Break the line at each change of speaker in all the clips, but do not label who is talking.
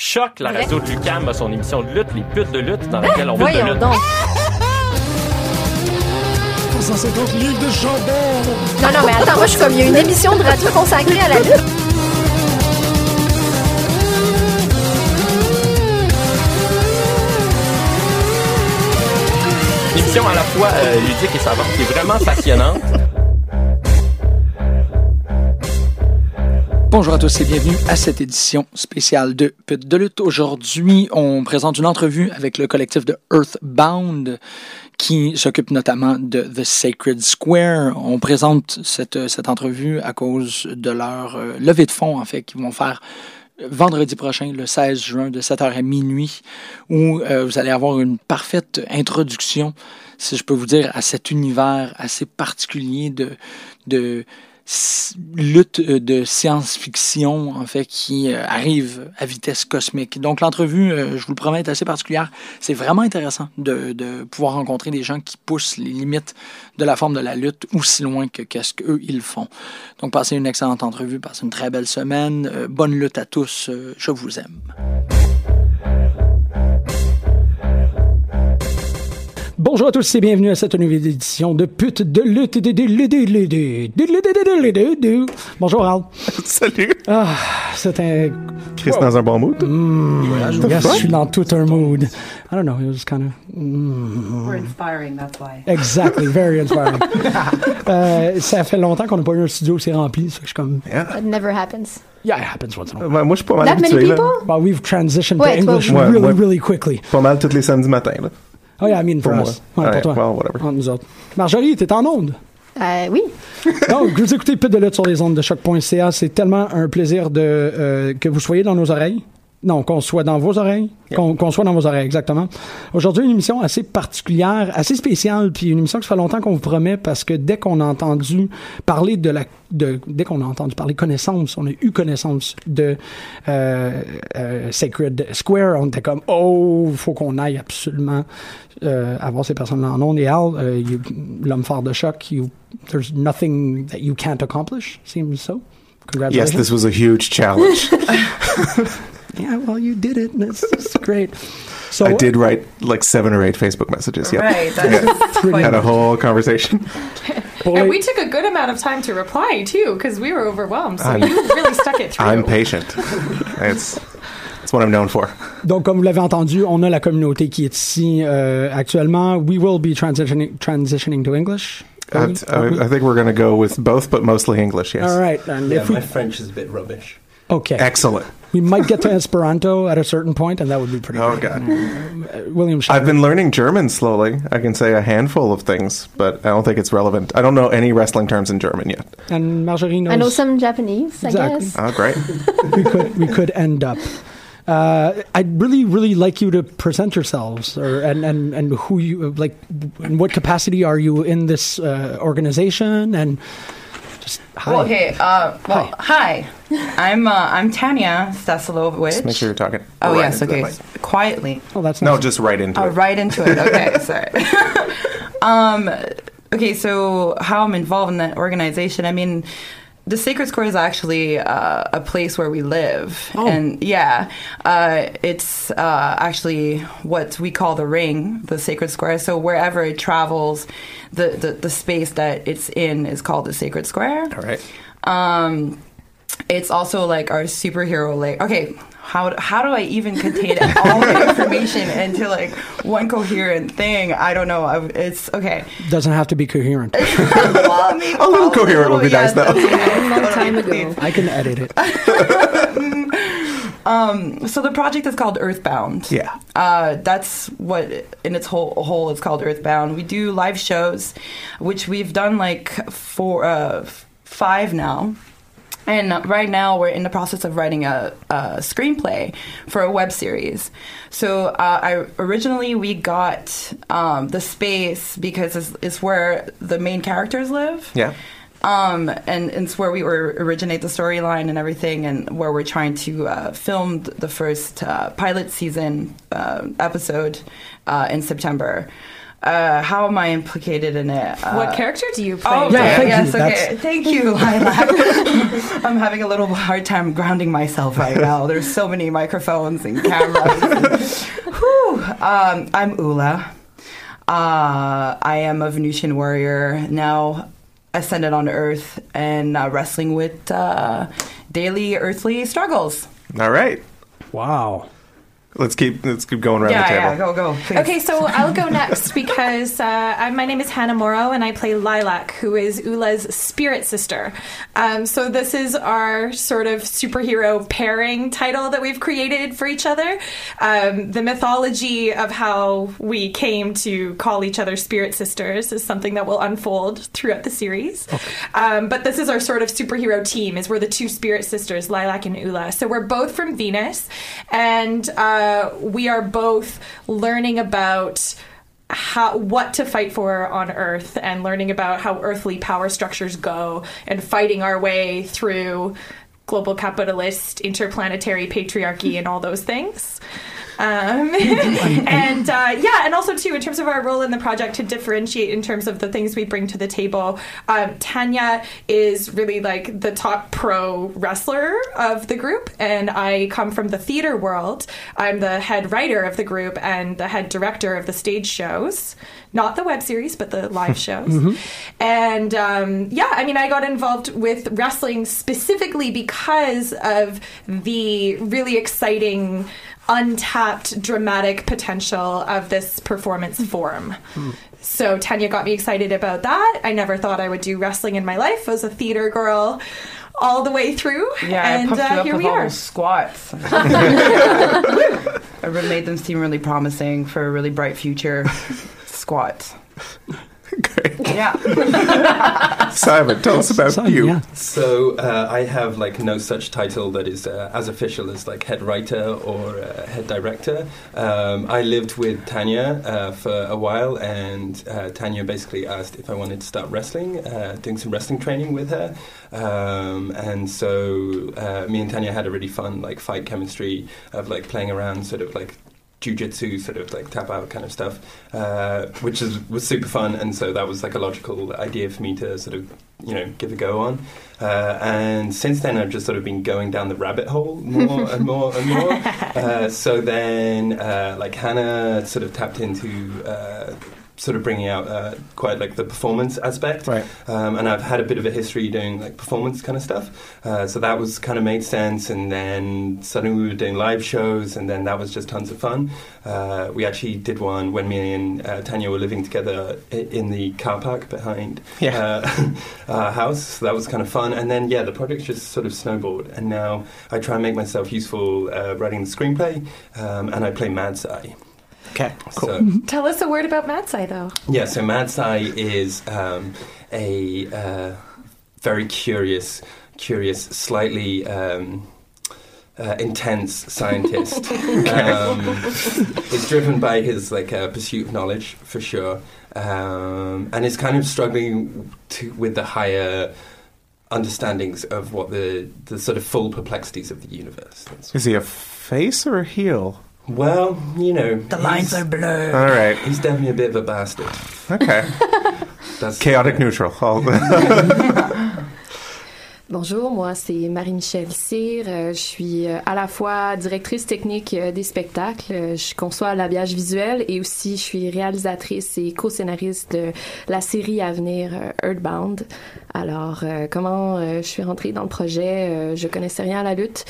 Choc, la radio de Lucam a son émission de lutte, les putes de lutte, dans laquelle on va de lutte.
donc.
150 livres de jambon.
Non, non, mais attends, moi, je suis comme, il y a une émission de radio consacrée à la lutte.
Une émission à la fois euh, ludique et savante, qui est vraiment passionnante.
Bonjour à tous et bienvenue à cette édition spéciale de Pute de lutte. Aujourd'hui, on présente une entrevue avec le collectif de Earthbound qui s'occupe notamment de The Sacred Square. On présente cette, cette entrevue à cause de leur euh, levée de fonds, en fait, qu'ils vont faire vendredi prochain, le 16 juin, de 7h à minuit, où euh, vous allez avoir une parfaite introduction, si je peux vous dire, à cet univers assez particulier de, de lutte euh, de science-fiction, en fait, qui euh, arrive à vitesse cosmique. Donc, l'entrevue, euh, je vous le promets, est assez particulière. C'est vraiment intéressant de, pouvoir rencontrer des gens qui poussent les limites de la forme de la lutte aussi loin que qu'est-ce qu'eux, ils font. Donc, passez une excellente entrevue, passez une très belle semaine. Bonne lutte à tous. Je vous aime. Bonjour à tous et bienvenue à cette nouvelle édition de pute de lutte de de Bonjour Al.
Salut.
Ah, c'est un
Chris dans un bon mood.
je suis dans tout un mood. I don't know, it was kind of
We're inspiring, that's why.
Exactly, very inspiring. ça fait longtemps qu'on n'a pas eu un studio aussi rempli, ça que je suis comme
That never happens.
Yeah, it happens once in a while.
moi, je suis pas mal
That many
habitué. là.
people?
Well, we've transitioned to Ouais,
toi,
English.
Ouais,
really,
ouais.
really quickly.
Pas mal tous les samedis matins. là.
Oh yeah, I mean for
Pour
us.
moi.
Ouais,
Ouais,
pour toi.
well, whatever.
Entre nous autres. Marjorie, t'es en onde?
Euh, oui.
Donc, vous écoutez Pute de lutte sur les ondes de choc.ca. C'est tellement un plaisir de euh, que vous soyez dans nos oreilles. Non, qu'on soit dans vos oreilles. Qu'on soit dans vos oreilles, exactement. Aujourd'hui, une émission assez particulière, assez spéciale, puis une émission que ça fait longtemps qu'on vous promet parce que dès qu'on a entendu parler de la... De, dès qu'on a entendu parler connaissance, on a eu connaissance de euh, euh, Sacred Square, on était comme, oh, faut qu'on aille absolument euh, avoir ces personnes-là en ondes. Et Al, l'homme fort de choc, you, there's nothing that you can't accomplish, seems so.
Yes,
Congratulations.
this was a huge challenge.
Yeah, well, you did it. That's, that's great. So,
I did write like seven or eight Facebook messages. Yeah.
Right, that's
Pretty
Had a whole conversation.
pour
And we took a good amount of time to reply too, because we were overwhelmed. So
I'm-
you really stuck it through.
I'm patient. It's, it's what I'm known for.
Donc, comme vous l'avez entendu, on a la communauté qui est ici euh, actuellement. We will be transitioning, transitioning to English.
I, I, I think we're going to go with both, but mostly English, yes.
All right. And
Yeah,
if we,
my French is a bit rubbish.
Okay.
Excellent.
We might get to Esperanto at a certain point, and that would be pretty
Oh,
great.
God.
Uh, William
I've been learning German slowly. I can say a handful of things, but I don't think it's relevant. I don't know any wrestling terms in German yet.
And Marjorie knows.
I know some Japanese, I
Exactly.
guess.
Oh, great.
we could we could end up. Uh, I'd really, really like you to present yourselves, or and and and who you like. In what capacity are you in this uh, organization? And just hi.
Okay. Uh, well, hi. I'm uh, I'm Tanya Stasilovich.
Just make sure you're talking.
Oh
right
yes, okay. Quietly.
Oh, that's
No, just right into
Oh,
it.
right into it. Okay, sorry. um, okay, so how I'm involved in that organization? I mean, the Sacred Square is actually uh, a place where we live,
Oh.
and yeah, uh, it's uh, actually what we call the ring, the Sacred Square. So wherever it travels, the, the the space that it's in is called the Sacred Square.
All right.
Um, it's also like our superhero like okay how, how do I even contain all the information into like one coherent thing? I don't know. I, it's okay.
Doesn't have to be coherent.
well, maybe
A little coherent would be nice, though.
A long time ago.
I can edit it.
Um, so the project is called Earthbound.
Yeah.
Uh, that's what in its whole whole it's called Earthbound. We do live shows, which we've done like four, uh, five now. And right now, we're in the process of writing a, a screenplay for a web series. So, uh, I originally we got um, the space because it's, it's where the main characters live.
Yeah.
Um, and, and it's where we were originate the storyline and everything, and where we're trying to uh, film the first uh, pilot season uh, episode uh, in September. Uh, how am I implicated in it? Uh,
what character do you play?
Oh,
Yeah,
okay.
thank you.
yes, okay.
That's-
Thank you, Lilac. I'm having a little hard time grounding myself right now. There's so many microphones and cameras. Whew. Um, I'm Ula. Uh, I am a Venusian warrior now ascended on Earth and uh, wrestling with uh, daily earthly struggles.
All right.
Wow.
Let's keep let's keep going around
yeah,
the table.
yeah, go, go. Please.
Okay, so I'll go next because uh, I, my name is Hannah Morrow and I play Lilac, who is Ula's spirit sister. Um, so this is our sort of superhero pairing title that we've created for each other. Um, the mythology of how we came to call each other spirit sisters is something that will unfold throughout the series. Um, but this is our sort of superhero team. Is we're the two spirit sisters, Lilac and Ula. So we're both from Venus, and uh, Uh, we are both learning about how what to fight for on Earth and learning about how earthly power structures go and fighting our way through global capitalist interplanetary patriarchy and all those things. Um, and uh, yeah, and also too in terms of our role in the project to differentiate in terms of the things we bring to the table. Um, Tanya is really like the top pro wrestler of the group, and I come from the theater world. I'm the head writer of the group and the head director of the stage shows, not the web series, but the live shows. And um, yeah, I mean, I got involved with wrestling specifically because of the really exciting untapped dramatic potential of this performance form. So Tanya got me excited about that. I never thought I would do wrestling in my life. I was a theater girl all the way through.
Yeah,
and
I pumped you
uh,
up
here
with
we
all
are.
squats. I really made them seem really promising for a really bright future. Squats.
Great.
Yeah.
Simon, tell us about
Simon,
you.
yeah.
So uh, I have like no such title that is uh, as official as like head writer or uh, head director. Um, I lived with Tanya uh, for a while, and uh, Tanya basically asked if I wanted to start wrestling, uh, doing some wrestling training with her. Um, and so uh, me and Tanya had a really fun like fight chemistry of like playing around, sort of like jujitsu sort of like tap out kind of stuff, uh, which is, was super fun. And so that was like a logical idea for me to sort of, you know, give a go on. Uh, and since then, I've just sort of been going down the rabbit hole more and more and more. Uh, so then, uh, like Hannah sort of tapped into. Sort of bringing out uh, quite like the performance aspect,
Right.
um, and I've had a bit of a history doing like performance kind of stuff. Uh, so that was kind of made sense. And then suddenly we were doing live shows, and then that was just tons of fun. Uh, we actually did one when me and uh, Tanya were living together in the car park behind
Yeah.
uh, our house. So that was kind of fun. And then yeah, the project just sort of snowballed. And now I try and make myself useful uh, writing the screenplay, um, and I play Mad Sai.
Okay, cool.
So,
Tell us a word about Matsai, though.
yeah, so Mad Sai is um, a uh, very curious, curious, slightly um, uh, intense scientist. um, is driven by his like uh, pursuit of knowledge for sure, um, and is kind of struggling to, with the higher understandings of what the the sort of full perplexities of the universe. That's-
Is he a face or a heel?
Well, you know,
The lines are blurred.
All right.
He's definitely a bit of a bastard.
Okay.
That's
Chaotic neutral. All
Bonjour, moi c'est Marie-Michel Cyr. Euh, je suis euh, à la fois directrice technique euh, des spectacles. Euh, Je conçois l'habillage visuel et aussi je suis réalisatrice et co-scénariste de la série à venir euh, Earthbound. Alors, euh, comment euh, je suis rentrée dans le projet? Euh, je connaissais rien à la lutte.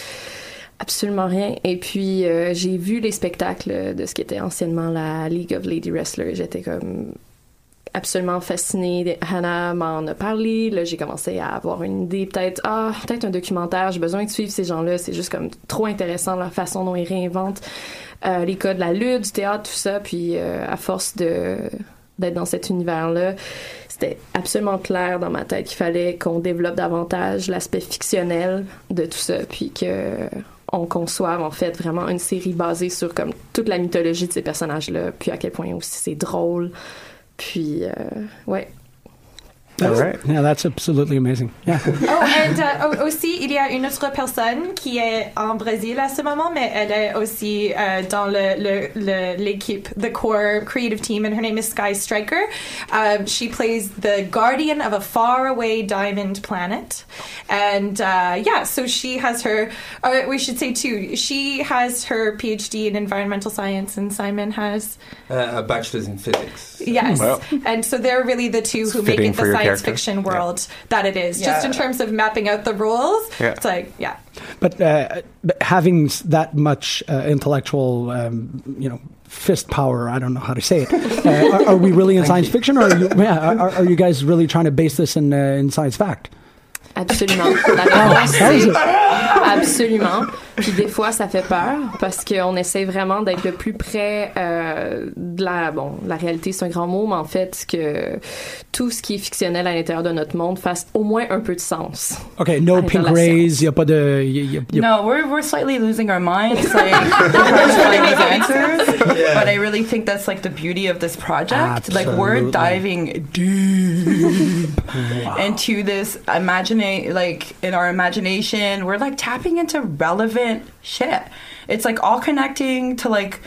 Absolument rien. Et puis, euh, j'ai vu les spectacles de ce qui était anciennement la League of Lady Wrestlers. J'étais comme absolument fascinée. Hannah m'en a parlé. Là, j'ai commencé à avoir une idée, peut-être, ah, peut-être un documentaire. J'ai besoin de suivre ces gens-là. C'est juste comme trop intéressant la façon dont ils réinventent euh, les codes de la lutte, du théâtre, tout ça. Puis, euh, à force de d'être dans cet univers-là, c'était absolument clair dans ma tête qu'il fallait qu'on développe davantage l'aspect fictionnel de tout ça, puis que on conçoive en fait vraiment une série basée sur comme toute la mythologie de ces personnages-là, puis à quel point aussi c'est drôle. Puis, euh, ouais.
All right.
Yeah, that's absolutely amazing. Yeah.
Oh, and euh, au- aussi, il y a une autre personne qui est en Brésil à ce moment, mais elle est aussi euh, dans le- le- le- l'équipe, the core creative team, and her name is Sky Striker. Um, she plays the guardian of a faraway diamond planet. And uh, yeah, so she has her, uh, we should say too, she has her PhD in environmental science, and Simon has
Uh, a bachelor's in physics.
Yes.
Well.
and so they're really the two who make it the
your
science
character.
fiction world that it is. Just in terms of mapping out the rules,
Yeah.
it's like, yeah.
But, uh, but having that much uh, intellectual, um, you know, fist power, I don't know how to say it. Uh, are, are we really in science fiction, or are you, yeah, are, are you guys really trying to base this in, uh, in science fact?
Absolument. La réponse,
That was
c'est
it.
absolument. Puis des fois, ça fait peur parce qu'on essaie vraiment d'être le plus près euh, de la bon, la réalité, c'est un grand mot, mais en fait que tout ce qui est fictionnel à l'intérieur de notre monde fasse au moins un peu de sens.
OK, no pink rays, il n'y a pas de... y- y- y a-
No, we're we're slightly losing our minds, like answers. But I really think that's like the beauty of this project. Like we're
Absolutely.
diving deep into this like in our imagination, we're like tapping into relevant shit. It's like all connecting to like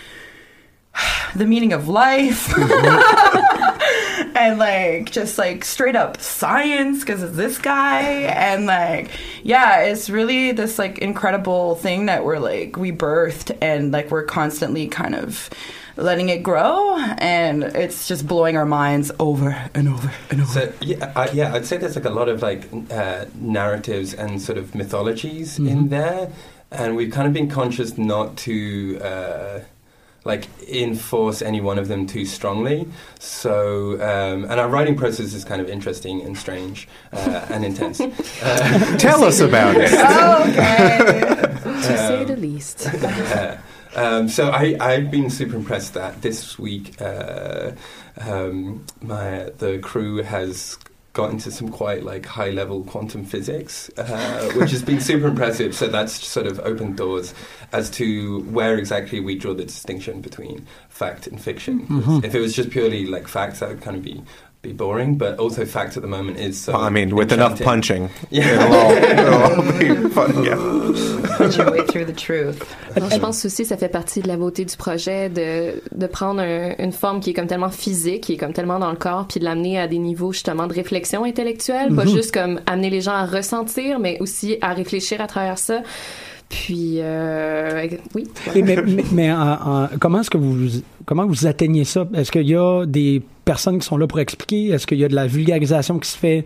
the meaning of life. Mm-hmm. And like just like straight up science because of this guy. And like yeah it's really this like incredible thing that we're like we birthed and like we're constantly kind of letting it grow and it's just blowing our minds over and over and over
So yeah, I, yeah, I'd say there's like a lot of like uh, narratives and sort of mythologies
Mm-hmm.
in there, and we've kind of been conscious not to uh, like enforce any one of them too strongly. So, um, and our writing process is kind of interesting and strange uh, and intense. Uh,
Tell us about it.
Okay, to say the least.
uh, um, so I, I've been super impressed that this week uh, um, my the crew has got into some quite like high level quantum physics, uh, which has been super impressive. So that's sort of opened doors as to where exactly we draw the distinction between fact and fiction. If it was just purely like facts, that would kind of be be boring. But also, fact at the moment is so.
I mean, with enough punching,
Yeah.
it'll all, it'll all be fun. Yeah.
punch your way through the truth
Non, je pense aussi ça fait partie de la beauté du projet de, de prendre un- une forme qui est comme tellement physique, qui est comme tellement dans le corps, puis de l'amener à des niveaux justement de réflexion intellectuelle, pas juste comme amener les gens à ressentir, mais aussi à réfléchir à travers ça. Puis euh, oui.
Mais en- en- comment est-ce que vous comment vous atteignez ça? Est-ce qu'il y a des personnes qui sont là pour expliquer? Est-ce qu'il y a de la vulgarisation qui se fait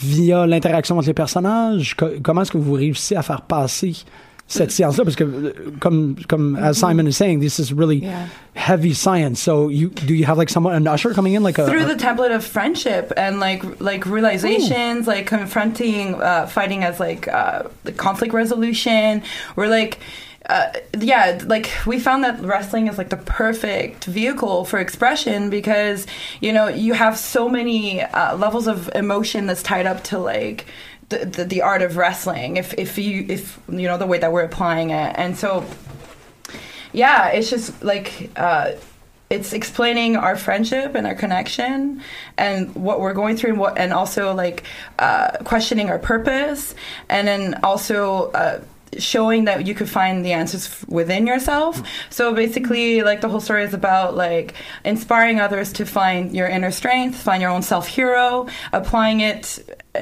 via l'interaction entre les personnages? Co- Comment est-ce que vous réussissez à faire passer cette science-là Parce que comme comme as Simon is saying, this is really
Yeah.
heavy science. So you do you have like someone an usher coming in like a,
through the template of friendship and like like realizations like confronting uh, fighting as like uh, the conflict resolution we're like uh, yeah, like we found that wrestling is like the perfect vehicle for expression because you know you have so many uh, levels of emotion that's tied up to like the, the the art of wrestling. If if you if you know the way that we're applying it, and so yeah, it's just like uh, it's explaining our friendship and our connection and what we're going through and what and also like uh, questioning our purpose and then also uh, showing that you could find the answers within yourself. So basically like the whole story is about like inspiring others to find your inner strength find your own self hero applying it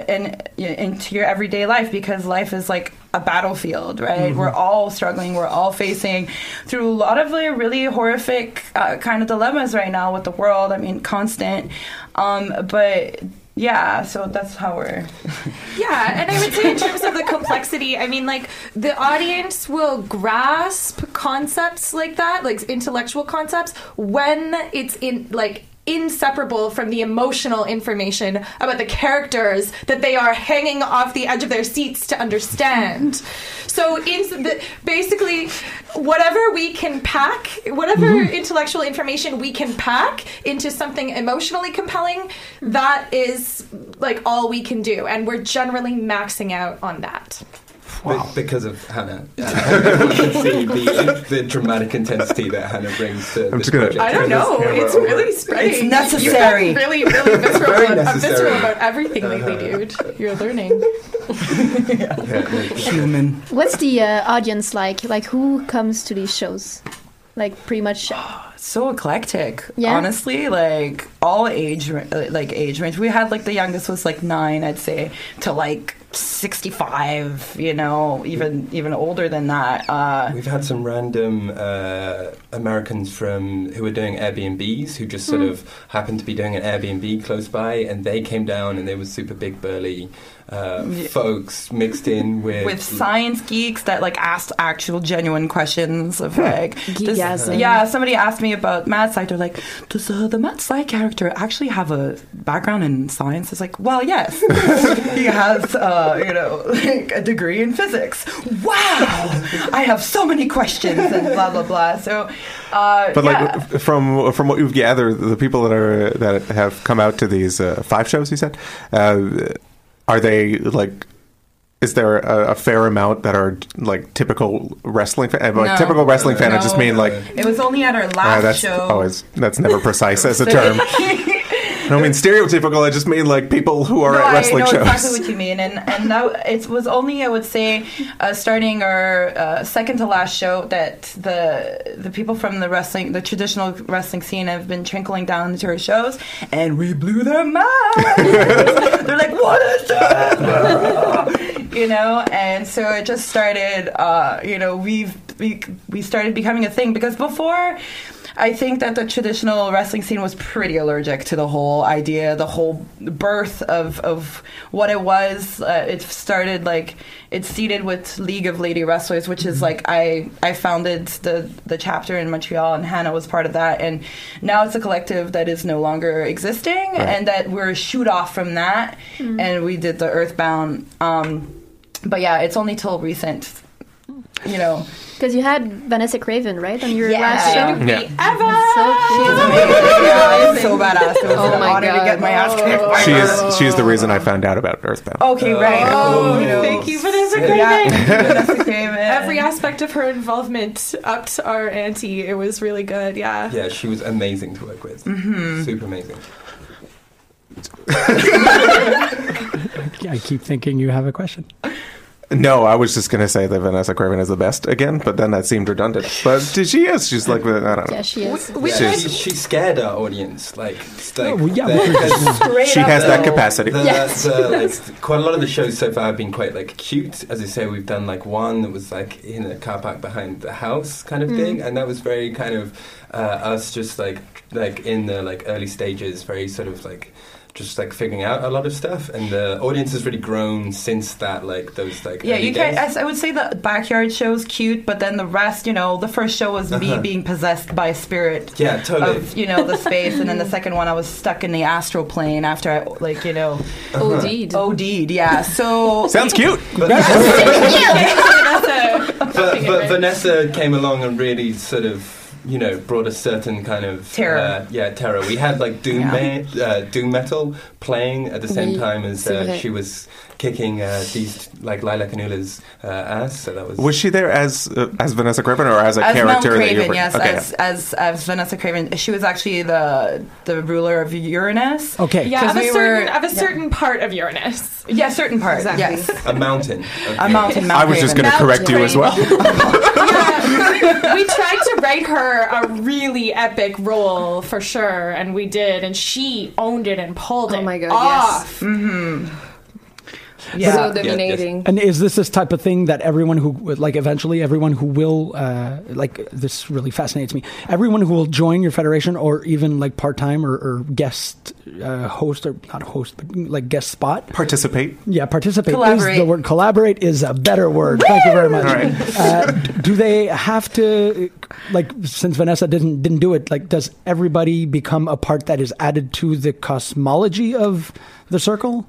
in, into your everyday life because life is like a battlefield right? We're all struggling we're all facing through a lot of like really horrific uh, kind of dilemmas right now with the world. I mean constant. Um, but yeah so that's how we're
Yeah, and I would say in terms of the complexity, I mean, like the audience will grasp concepts like that, like intellectual concepts, when it's in like inseparable from the emotional information about the characters that they are hanging off the edge of their seats to understand. So, in the, basically, whatever we can pack, whatever mm-hmm. intellectual information we can pack into something emotionally compelling, that is like all we can do, and we're generally maxing out on that.
Be- because of Hannah. Uh, everyone can see the, the dramatic intensity that Hannah brings to
I'm
this
just gonna-
project.
I don't know. It's really spreading.
It's necessary.
You've gotten really, really visceral,
Very
about,
necessary.
visceral about everything lately, dude. You're learning.
Yeah, no,
Human.
What's the uh, audience like? Like, who comes to these shows? Like, pretty much.
so eclectic
Yeah?
honestly like all age uh, like age range we had like the youngest was like nine i'd say to like 65 you know even even older than that uh
We've had some random uh, Americans from who were doing Airbnbs who just sort
Hmm.
of happened to be doing an Airbnb close by, and they came down and they were super big burly uh,
Yeah.
folks mixed in with
with science geeks that like asked actual genuine questions of like does-
Geekgasm.
yeah somebody asked me about Mad Sci they're like does uh, the Mad Sci character actually have a background in science? It's like well yes. He has uh, you know like a degree in physics. Wow! I have so many questions and blah blah blah. So uh,
But
yeah.
like from from what you've gathered, the people that are that have come out to these uh, five shows, you said, uh, are they like? Is there a, a fair amount that are like typical wrestling fan? Like
No.
typical wrestling fan, I just mean like
it was only at our
uh,
last
that's
show
always that's never precise as a term. I don't mean stereotypical. I just mean like people who are
no,
at wrestling shows.
I know
shows.
exactly what you mean, and and that it was only I would say uh, starting our uh, second to last show that the the people from the wrestling the traditional wrestling scene have been trickling down into our shows, and we blew their minds. They're like, "What is this?" you know, and so it just started. Uh, you know, we've we, we started becoming a thing because before. I think that the traditional wrestling scene was pretty allergic to the whole idea, the whole birth of, of what it was. Uh, it started like it seeded with League of Lady Wrestlers, which is like I I founded the the chapter in Montreal, and Hannah was part of that. And now it's a collective that is no longer existing, and that we're a shoot off from that. And we did the Earthbound. Um, but yeah, it's only till recent, you know.
Because you had Vanessa Kraven, right, on your
Yeah.
last show?
Yeah.
So cute.
Yeah, it's so badass. It was
Oh
an
my
honor to
God.
get my ass kicked. by
She
her.
is she is the reason I found out about Earthbound.
Okay, right.
Oh,
you know.
thank you, Vanessa
Yeah,
Kraven.
Vanessa Kraven.
Every aspect of her involvement upped our ante. It was really good, yeah.
Yeah, she was amazing to work with.
Mm-hmm.
Super amazing.
I keep thinking you have a question.
No, I was just gonna say that Vanessa Kraven is the best again, but then that seemed redundant. But she is. She's like I don't know.
Yeah, she is.
We
Yeah,
tried-
she, she scared our audience. Like, like
well, yeah,
the-
we were just-
Straight
She
up
has that capacity.
The,
Yes.
the, like, quite a lot of the shows so far have been quite like cute. As I say, we've done like one that was like in a car park behind the house kind of thing, and that was very kind of uh, us just like like in the like early stages, very sort of like just like figuring out a lot of stuff, and the audience has really grown since that. Like those like
Yeah,
early
you can.
days.
I would say the backyard show's cute, but then the rest, you know, the first show was me
Uh-huh.
being possessed by a spirit.
Yeah, totally.
Of you know the space, and then the second one I was stuck in the astral plane after I like you know
OD'd.
OD'd. Yeah, so
Sounds cute.
Vanessa.
but, but Vanessa came along and really sort of you know brought a certain kind of
Terror.
uh, yeah terror we had like doom
Yeah.
ma- uh, doom metal playing at the same
Oui,
time as uh, she was kicking uh, these like Lilac and Ula's uh, ass so that was
Was she there as uh, as Vanessa Kraven or as a
as Mount
character that you
Kraven,
were?
yes,
okay.
as, as as Vanessa Kraven, she was actually the the ruler of Uranus.
Okay.
Yeah,
'Cause
of a
we
certain
were-
of a
yeah.
certain part of Uranus.
Yeah, certain part.
Exactly.
Yes,
a mountain
a mountain. Mount
I was just going to correct you as well.
Yeah. we tried to write her a really epic role for sure, and we did, and she owned it and pulled
Oh
it
my God,
off.
Yeah.
So dominating.
And is this this type of thing that everyone who like eventually everyone who will uh, like this really fascinates me. Everyone who will join your federation or even like part time or, or guest uh, host or not host but like guest spot.
Participate.
Yeah, participate
Collaborate.
is the word. Collaborate is a better word. Thank you very much.
All right.
Uh, do they have to like since Vanessa didn't didn't do it, like does everybody become a part that is added to the cosmology of the circle?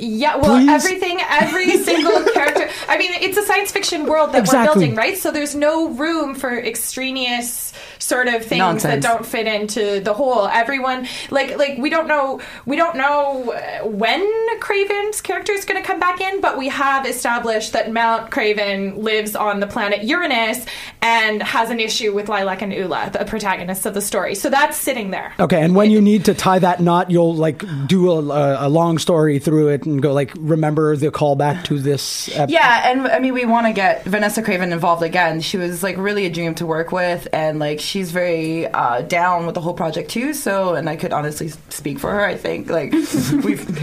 Yeah, well,
Please?
everything, every single character. I mean, it's a science fiction world that
Exactly.
we're building, right? So there's no room for extraneous sort of things
Nonsense.
that don't fit into the whole. Everyone, like, like we don't know, we don't know uh, when Kraven's character is going to come back in, but we have established that Mount Kraven lives on the planet Uranus and has an issue with Lilac and Ula, the protagonists of the story. So that's sitting there.
Okay, and when you need to tie that knot, you'll like do a, a long story through it and go like, remember the callback to this. Ep-
Yeah, and I mean, we want to get Vanessa Kraven involved again. She was like really a dream to work with, and like she's very uh, down with the whole project too. So, and I could honestly speak for her. I think like we've.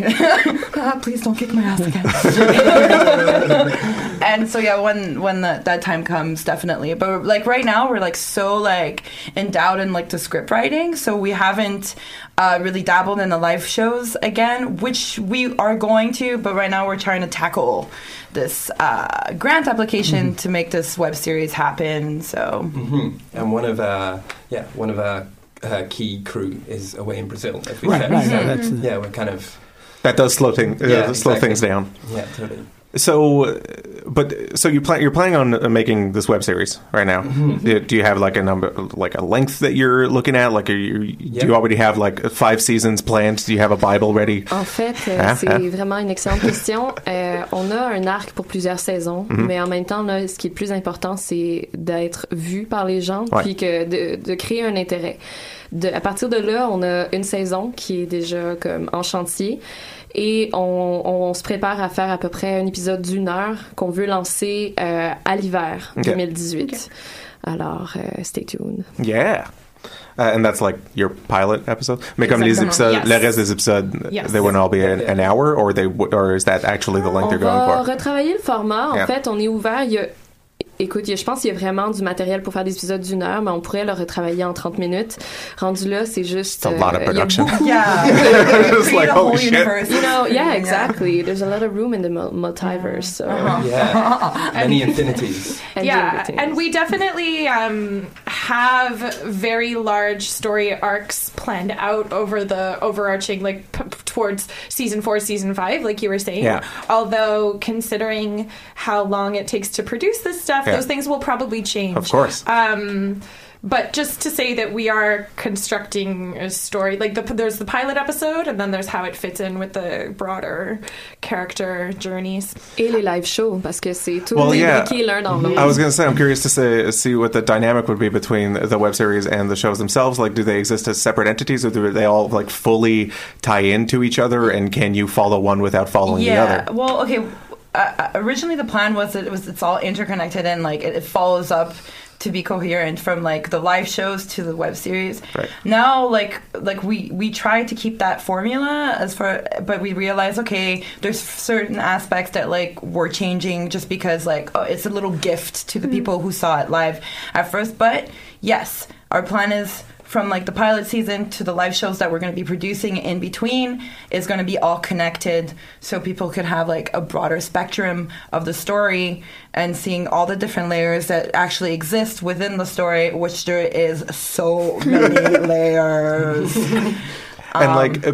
Ah, please don't kick my ass again. and so yeah, when when the, that time comes, definitely. But like right now, we're like so like endowed in like the script writing, so we haven't uh, really dabbled in the live shows again, which we are going to. But right now, we're trying to tackle this uh, grant application to make this web series happen. So
hmm And one of our yeah one of our uh, key crew is away in Brazil. As we
Right,
said.
right,
So,
right, that's-
yeah, we're kind of
That does slow, thing, uh,
Yeah,
slow
exactly.
things down.
yeah totally.
So, but so you plan you're planning on uh, making this web series right now?
Mm-hmm.
Do, you have like a number, like a length that you're looking at? Like, are you,
Yeah.
do you already have like five seasons planned? Do you have a Bible ready?
En fait, euh,
Hein,
c'est
hein?
vraiment une excellente question. Euh, on a un arc pour plusieurs saisons,
Mhm.
mais en même temps, là, ce qui est le plus important, c'est d'être vu par les gens,
Ouais.
puis que de, de créer un intérêt. De, à partir de là, on a une saison qui est déjà comme en chantier. Et on, on se prépare à faire à peu près un épisode d'une heure qu'on veut lancer euh, à l'hiver
Ok.
2018. Alors, euh, stay tuned.
Yeah. Uh, and that's like your pilot episode? Mais comme les épisodes,
Yes.
le reste des épisodes,
Yes.
they wouldn't all be an, an hour, or they or is that actually the length
On
you're going
va
for?
retravailler le format. En
Yeah.
fait, on est ouvert. Il y a- Écoute, il y a- je pense qu'il y a vraiment du matériel pour faire des épisodes d'une heure, mais on pourrait le retravailler en 30 minutes. Rendu là, c'est juste...
It's a lot of
euh, il y a
production.
beaucoup-
yeah,
It's like,
a
oh, shit.
universe.
You know, yeah,
Yeah.
exactly. There's a lot of room in the mul- multiverse. So.
Yeah, many infinities.
And
yeah,
everything.
and we definitely um, have very large story arcs planned out over the overarching, like p- towards season four, season five, like you were saying.
Yeah.
Although considering how long it takes to produce this stuff,
Yeah.
those things will probably change.
Of course.
Um, but just to say that we are constructing a story, like the, there's the pilot episode, and then there's how it fits in with the broader character journeys.
Et les live shows, parce que c'est tout
Well, yeah.
imbriqué l'un dans l'autre.
I was going to say, I'm curious to say, see what the dynamic would be between the web series and the shows themselves. Like, do they exist as separate entities, or do they all like fully tie into each other? And can you follow one without following
yeah.
the other?
Well, okay. Uh, originally, the plan was that it was it's all interconnected and like it, it follows up to be coherent from like the live shows to the web series.
Right.
Now, like like we we try to keep that formula as far, but we realize okay, there's certain aspects that like we're changing just because like oh, it's a little gift to the people who saw it live at first. But yes, our plan is from like the pilot season to the live shows that we're going to be producing in between is going to be all connected so people could have like a broader spectrum of the story and seeing all the different layers that actually exist within the story which there is so many layers.
And
Um,
like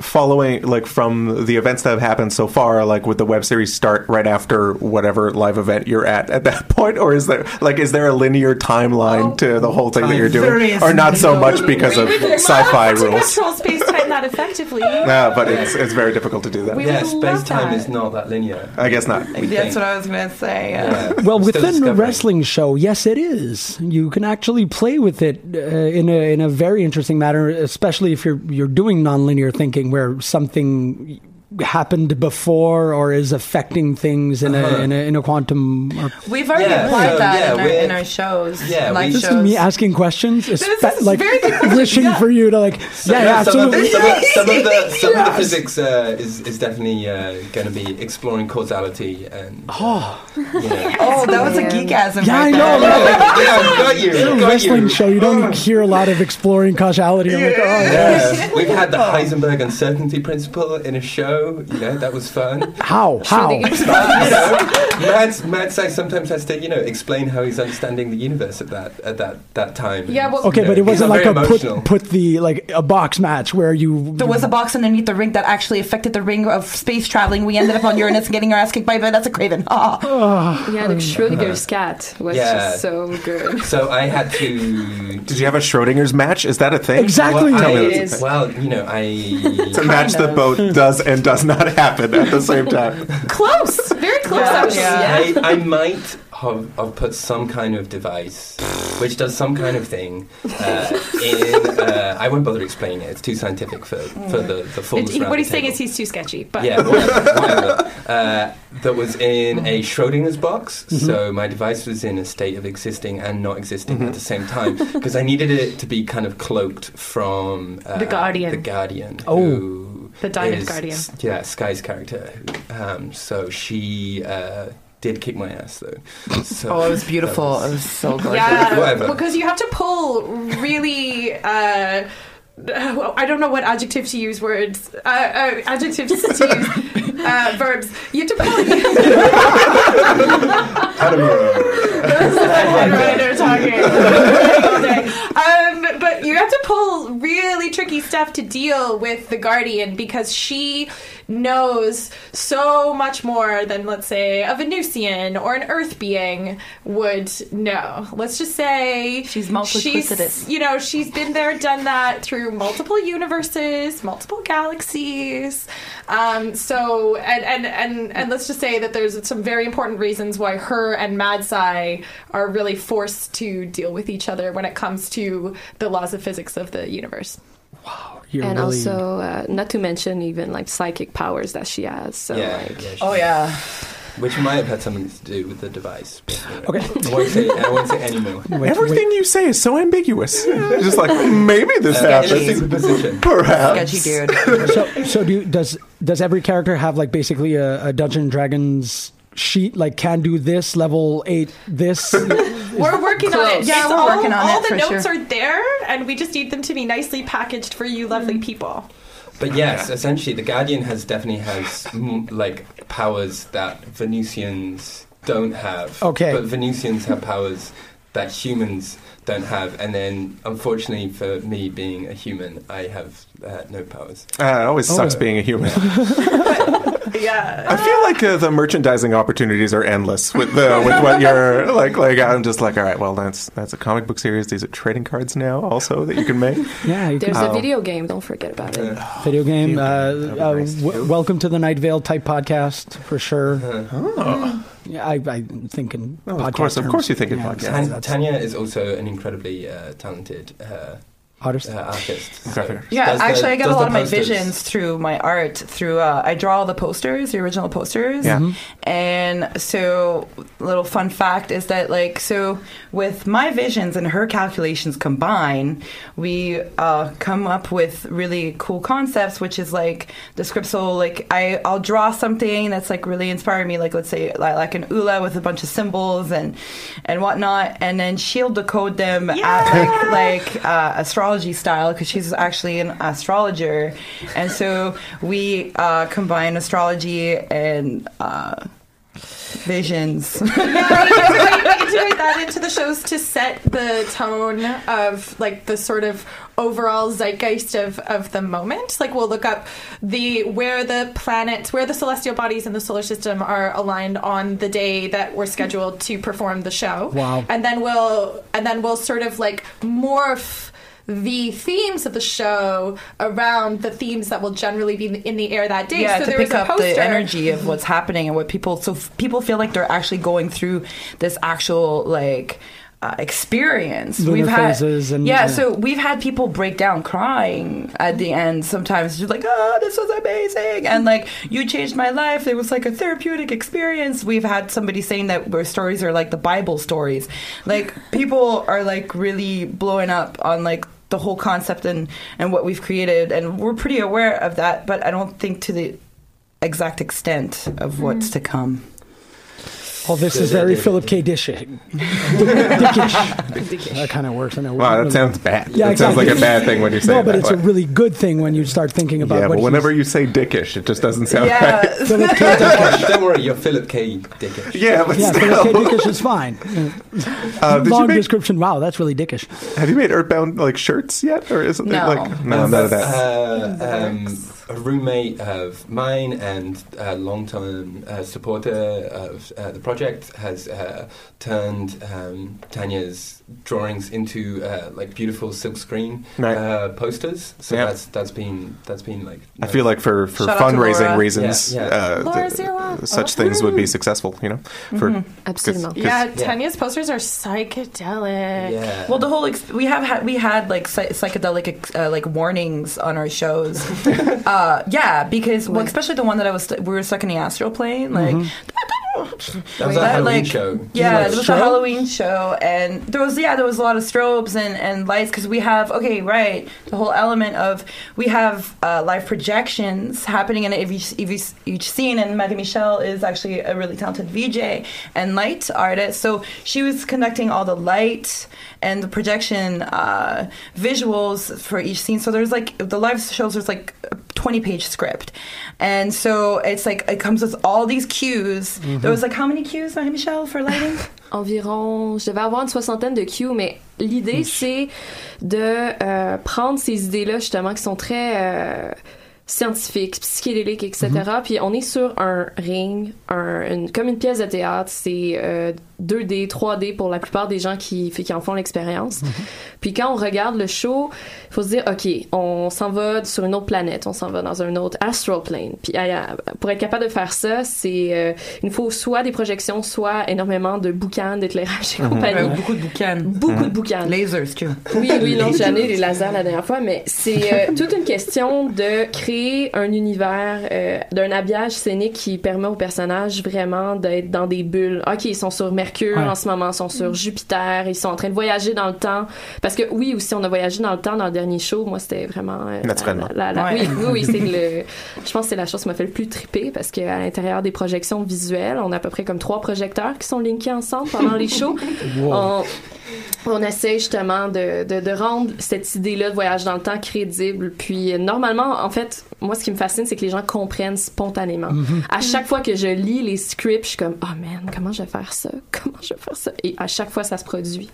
following like from the events that have happened so far like would the web series start right after whatever live event you're at at that point? Or is there like is there a linear timeline to the whole thing that you're doing? or not so much because of sci-fi rules
control space time that effectively.
yeah but it's it's very difficult to do that
We
yeah, space time is not that linear.
i guess not
that's
think.
what i was going to say yeah.
Yeah,
Well,
we're still
within a wrestling show, yes, it is. You can actually play with it uh, in a in a very interesting manner, especially if you're you're doing nonlinear thinking, where something happened before or is affecting things in a in a, in a quantum. Or,
we've already
Yeah,
applied
so,
that
yeah,
in, our, in our shows
Yeah,
live
we-
this
shows
is me asking questions,
is
espe- like
very good question,
wishing
yeah.
for you to like, yeah, yeah,
some, of the, some, of, some of the some of the physics uh, is is definitely uh, going to be exploring causality and uh, you know.
oh that was a
Yeah.
geekasm
Yeah,
right
I know.
there.
right?
yeah, I've got you.
It's a
I've got
wrestling
you.
show. You don't hear a lot of exploring causality. I'm like, oh, yes.
Yeah. We've had the Heisenberg uncertainty principle in a show. Show. You know, that was fun.
How? How?
But, you know, Mads, Mads I sometimes has to, you know, explain how he's understanding the universe at that at that that time.
Yeah, well-
Okay,
You
but it wasn't like a
very
put put the like a box match where you.
There was a box underneath the ring that actually affected the ring of space traveling. We ended up on Uranus and getting our ass kicked by Vanessa Kraven. Ah.
Yeah, like Schrodinger's cat was
Yeah.
just so good.
So I had to.
Did you have a Schrodinger's match? Is that a thing?
Exactly.
Well,
Tell me
I,
that's a thing.
well, you know, I.
It's a match that both does and does not happen at the same time.
Close, very close.
Yeah,
actually.
yeah.
I, I might have, have put some kind of device which does some kind of thing uh, in. Uh, I won't bother explaining it. It's too scientific for, for the the full.
What he's saying is he's too sketchy. But
yeah, whatever. whatever. Uh, that was in a Schrodinger's box. So my device was in a state of existing and not existing at the same time because I needed it to be kind of cloaked from uh,
The Guardian.
The Guardian.
Oh.
who
The Diamond
is-
Guardian.
Yeah, Sky's character. Um, so she. Uh, did kick my ass though. So
Oh, it was beautiful.
that
It was so good.
Yeah,
Whatever.
because you have to pull really. Uh, well, I don't know what adjective to use. Words, uh, uh, adjectives to use, uh, verbs. You have to pull. talking. Um, but you have to pull really tricky stuff to deal with the Guardian because she knows so much more than, let's say, a Venusian or an Earth being would know. Let's just say
She's multiplicitous.
You know, she's been there, done that through multiple universes, multiple galaxies. Um, so, and, and and and let's just say that there's some very important reasons why her and Madsai are really forced to deal with each other when it comes to the laws of physics of the universe.
You're
and
really-
also, uh, not to mention even like psychic powers that she has. So
yeah,
like,
yeah, she-
Oh yeah.
which might have had something to do with the device. but, you know,
Okay.
I won't say. I won't say anymore.
Wait,
Everything you say is so ambiguous. Just like maybe this
Uh,
happens. Perhaps.
Sketchy dude.
So, so do does does every character have like basically a, a Dungeon and Dragons sheet? Like can do this level eight, this.
We're working on it.
Yeah,
It's
we're
all,
working on
all
it
the
for
notes
sure.
are there, and we just need them to be nicely packaged for you, lovely people.
But yes, essentially, the Guardian has definitely has like powers that Venusians don't have.
Okay.
But Venusians have powers that humans don't have, and then unfortunately for me being a human, I have uh, no powers.
Uh, it always sucks
Oh.
being a human.
Yeah.
I feel like uh, the merchandising opportunities are endless with the with what you're like. Like I'm just like, all right, well that's that's a comic book series. These are trading cards now, also that you can make.
yeah, you
there's a video game. Don't forget about it.
video game.
Video
Uh,
game,
uh,
nice,
w- welcome to the Night Vale type podcast for sure.
Oh.
Yeah, I, I'm thinking.
Oh, of
podcast
course- of course you think in
Yeah,
podcast.
yeah,
And
that's-
Tanya is also an incredibly uh, talented uh,
Artist.
uh, artist.
Graphic artist.
Yeah,
does the-
actually, I get a lot of my visions through my art. Through uh, I draw all the posters, the original posters.
Yeah.
Mhm.
And so, a little fun fact is that like so with my visions and her calculations combined, we uh, come up with really cool concepts, which is like the script. So like I I'll draw something that's like really inspiring me, like let's say like, like an ula with a bunch of symbols and and whatnot, and then she'll decode them at like like uh, astrology style because she's actually an astrologer, and so we uh, combine astrology and. Uh, visions.
yeah, we integrate that into the shows to set the tone of like the sort of overall zeitgeist of, of the moment. Like we'll look up the where the planets, where the celestial bodies in the solar system are aligned on the day that we're scheduled to perform the show.
Wow.
And then we'll and then we'll sort of like morph the themes of the show around the themes that will generally be in the air that day.
yeah,
so
to
there was
pick
a
up
poster.
the energy of what's happening and what people. So f- people feel like they're actually going through this actual like. Uh, experience
Lunar
we've had
and-
yeah,
yeah.
so we've had people break down crying at the end sometimes just like oh this was amazing and like you changed my life it was like a therapeutic experience we've had somebody saying that our stories are like the bible stories like people are like really blowing up on like the whole concept and and what we've created and we're pretty aware of that but i don't think to the exact extent of what's mm-hmm. to come
All this is very Philip K. Dish. Dickish. That kind of works. I know.
Wow, that sounds bad.
Yeah,
that sounds like a bad thing when you say
No,
it
but it's
way.
a really good thing when you start thinking about
yeah, but whenever you say dickish, it just doesn't sound
Yeah.
right.
Philip K. Dickish.
Don't worry, you're Philip K. Dickish.
Yeah, but
Yeah,
still.
Philip K. Dickish is fine.
Uh,
Long
make,
description. Wow, that's really dickish.
have you made Earthbound like shirts yet, or is it
No.
like no, none of that?
Uh, um, a roommate of mine and a long-time uh, supporter of uh, the project has uh, turned um, Tanya's drawings into uh, like beautiful silkscreen
Right.
uh, posters. So
Yeah.
that's that's been that's been like.
I feel like for, for
Shout
fundraising reasons,
Yeah, yeah.
Uh,
Laura
th-
Zerwa.
such things would be successful. You know, for
Absolument.
'cause-
Yeah,
Yeah.
Tanya's posters are psychedelic.
Yeah.
Well, the whole ex- we have had we had like psy- psychedelic ex- uh, like warnings on our shows. uh, yeah, because well, especially the one that I was st- we were stuck in the astral plane. Like
that was a
that,
Halloween
like-
show.
yeah,
Like
it was
strobe?
a Halloween show, and there was yeah there was a lot of strobes and and lights because we have okay right the whole element of we have uh, live projections happening in each, each each scene, and Marie Michelle is actually a really talented VJ and light artist, so she was conducting all the light and the projection uh, visuals for each scene. So there's like the live shows. There's like a 20 page script, and so it's like it comes with all these cues. There was like how many cues, Marie Michelle, for lighting?
Environ, je devais avoir une soixantaine de cues, mais l'idée, c'est de euh, prendre ces idées-là, justement, qui sont très euh, scientifiques, psychédéliques, etc. Puis on est sur un ring, un, une- comme une pièce de théâtre. C'est euh, 2D, 3D pour la plupart des gens qui, qui en font l'expérience. Puis quand on regarde le show, il faut se dire, OK, on s'en va sur une autre planète, on s'en va dans un autre astral plane. Puis euh, pour être capable de faire ça, c'est euh, il nous faut soit des projections, soit énormément de boucans, d'éclairage et compagnie.
Ouais, beaucoup de boucan.
Beaucoup de boucans.
Lasers, tu vois.
Oui, oui, non, j'ai amené les lasers la dernière fois, mais c'est euh, toute une question de créer un univers, euh, d'un habillage scénique qui permet aux personnages vraiment d'être dans des bulles. OK, ils sont sur Mercure
Ouais.
en ce moment, ils sont sur Jupiter, ils sont en train de voyager dans le temps. Parce que oui, aussi, on a voyagé dans le temps dans le dernier show. Moi, c'était vraiment... euh,
Naturellement.
la- la- la-
Ouais.
Oui, oui, oui, c'est le... Je pense que c'est la chose qui m'a fait le plus triper parce qu'à l'intérieur des projections visuelles, on a à peu près comme trois projecteurs qui sont linkés ensemble pendant les shows. On, on essaie justement de, de, de rendre cette idée-là de voyage dans le temps crédible. Puis euh, normalement, en fait, moi, ce qui me fascine, c'est que les gens comprennent spontanément. À chaque fois que je lis les scripts, je suis comme, oh man, comment je vais faire ça? Comment je vais faire ça? Et à chaque fois, ça se produit.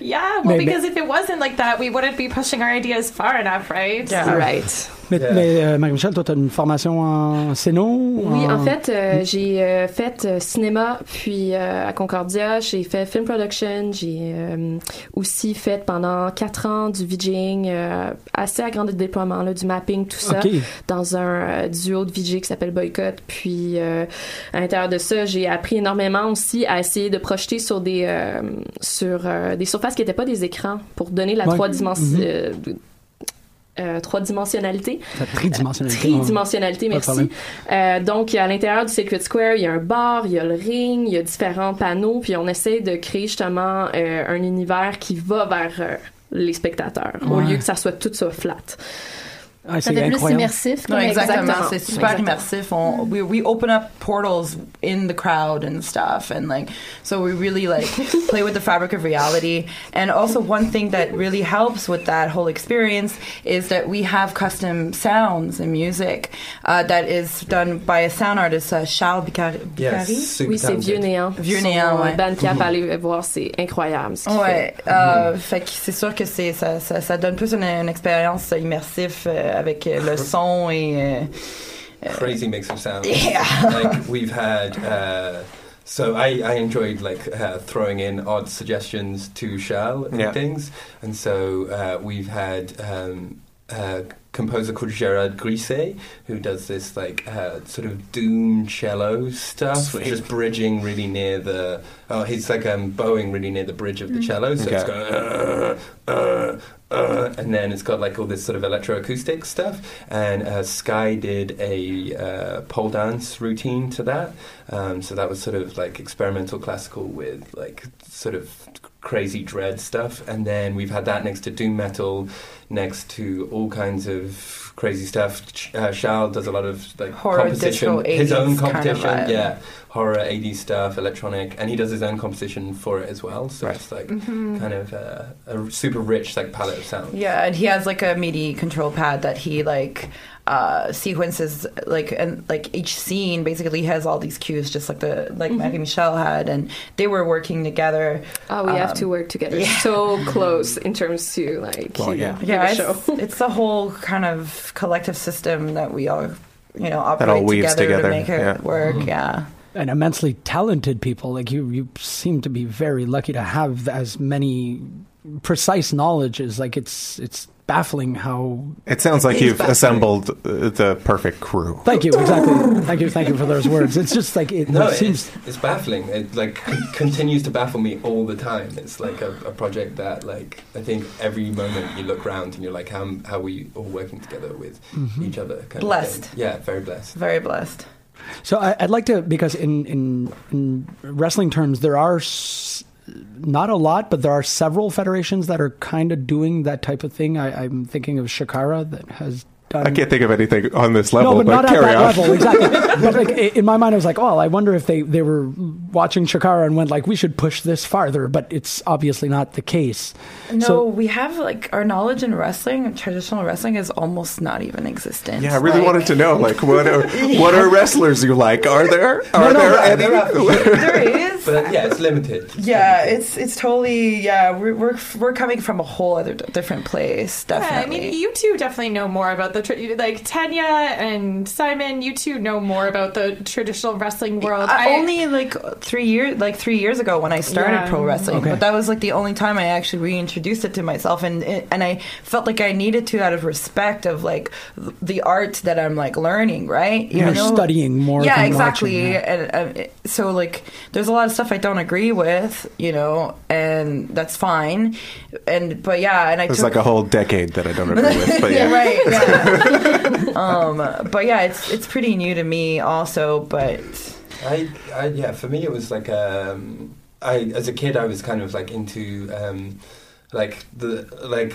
Yeah, well,
Mais-
because if it wasn't like that, we wouldn't be pushing our ideas far enough, right?
Yeah.
Right.
Mais,
Yeah.
mais euh, Marie-Michel, toi, tu as une formation en scéno?
Oui, en
en-
fait, euh, j'ai euh, fait euh, cinéma, puis euh, à Concordia, j'ai fait film production, j'ai euh, aussi fait pendant quatre ans du VJing, euh, assez à grand déploiement, là, du mapping, tout ça,
OK.
Dans un euh, duo de VJ qui s'appelle Boycott. Puis euh, à l'intérieur de ça, j'ai appris énormément aussi à essayer de projeter sur des euh, sur des surfaces qui n'étaient pas des écrans pour donner la
Ouais.
trois dimensions.
Mhm.
trois dimensionnalité.
La tridimensionnalité.
Tridimensionnalité, merci. Euh, donc, à l'intérieur du Sacred Square, il y a un bar, il y a le ring, il y a différents panneaux, puis on essaie de créer justement un univers qui va vers les spectateurs, au lieu que ça soit tout ça flat.
Ah,
Ça
c'est
plus immersif.
Non, exactement.
Exactement.
C'est super
Exactement.
immersif. On, we, we open up portals in the crowd and stuff. And like, so we really like play with the fabric of reality. And also one thing that really helps with that whole experience is that we have custom sounds and music uh, that is done by a sound artist, uh, Charles Bicari.
Yes,
Bicari?
super
Oui, c'est. Vieux Néant.
Vieux
Son
Néant, ouais.
Bandcamp, allez voir, c'est incroyable. ce qu'il
Ouais,
fait.
euh, fait que c'est sûr que c'est ça, ça, ça donne plus une, une expérience immersive euh, avec euh, le son et euh,
crazy mix of sounds.
Yeah.
like we've had. Uh, so I, I enjoyed like uh, throwing in odd suggestions to Shal and
Yeah.
things, and so uh, we've had um, a composer called Gerard Grisset who does this like uh, sort of doom cello stuff,
Sweet.
just bridging really near the. Oh, he's like um, bowing really near the bridge of the cello, so it's going. Uh, uh, uh, and then it's got like all this sort of electroacoustic stuff. And uh, Sky did a uh, pole dance routine to that. Um, so that was sort of like experimental classical with like sort of crazy dread stuff, and then we've had that next to doom metal, next to all kinds of crazy stuff. Uh, Charles does a lot of like
Horror,
composition, his own
80s kind of
competition, yeah, horror, 80s stuff, electronic, and he does his own composition for it as well. So
Right.
it's like
Mm-hmm.
kind of uh, a super rich like palette of sound.
Yeah, and he has like a MIDI control pad that he like uh sequences like and like each scene basically has all these cues just like the like Marie-Michel had and they were working together.
Oh, we have
Um,
to work together
yeah.
so close in terms to like
Well,
you
yeah.
Yeah, it's, it's the whole kind of collective system that we all you know operate
all weaves
together,
together,
to make it
yeah.
work. Yeah.
and immensely talented people. Like you, you seem to be very lucky to have as many precise knowledges. Like it's it's baffling how.
It sounds like you've
baffling.
assembled uh, the perfect crew.
Thank you, exactly. thank you, thank you for those words. It's just like it,
No,
it seems.
it's, it's baffling. It like con- continues to baffle me all the time. It's like a, a project that like I think every moment you look around and you're like, how how are we all working together with
Mm-hmm.
each other? Kind
Blessed.
Of. Yeah, very blessed.
Very blessed.
So I, I'd like to because in, in in wrestling terms there are s- not a lot, but there are several federations that are kind of doing that type of thing. I, I'm thinking of Chikara that has done.
I can't think of anything on this level,
no, but, not at that
on.
level exactly. but like in my mind, I was like, "Oh, I wonder if they they were watching Chikara and went like, we should push this farther." But it's obviously not the case.
No,
So-
we have like our knowledge in wrestling, traditional wrestling, is almost not even existent.
Yeah, I really
Like-
wanted to know, like, what are what are wrestlers you like? Are there are
no,
there
yeah,
any?
there
There is.
But uh, yeah, it's limited. It's
Yeah,
limited.
it's it's totally yeah. We're we're we're coming from a whole other different place.
Yeah, I mean, you two definitely know more about the tra- like Tanya and Simon. You two know more about the traditional wrestling world.
I, only like three years like three years ago when I started
Yeah.
pro wrestling,
Okay.
but that was like the only time I actually reintroduced it to myself, and and I felt like I needed to out of respect of like the art that I'm like learning, right?
You're studying more
Yeah,
than
exactly.
watching, yeah.
And um, so like, there's a lot of stuff I don't agree with, you know, and that's fine. And but yeah, and I
It's
took
like a whole decade that I don't agree with, but yeah.
right. Yeah. Um, but yeah, it's it's pretty new to me also, but.
I, I yeah, for me it was like um, I as a kid I was kind of like into um, like the like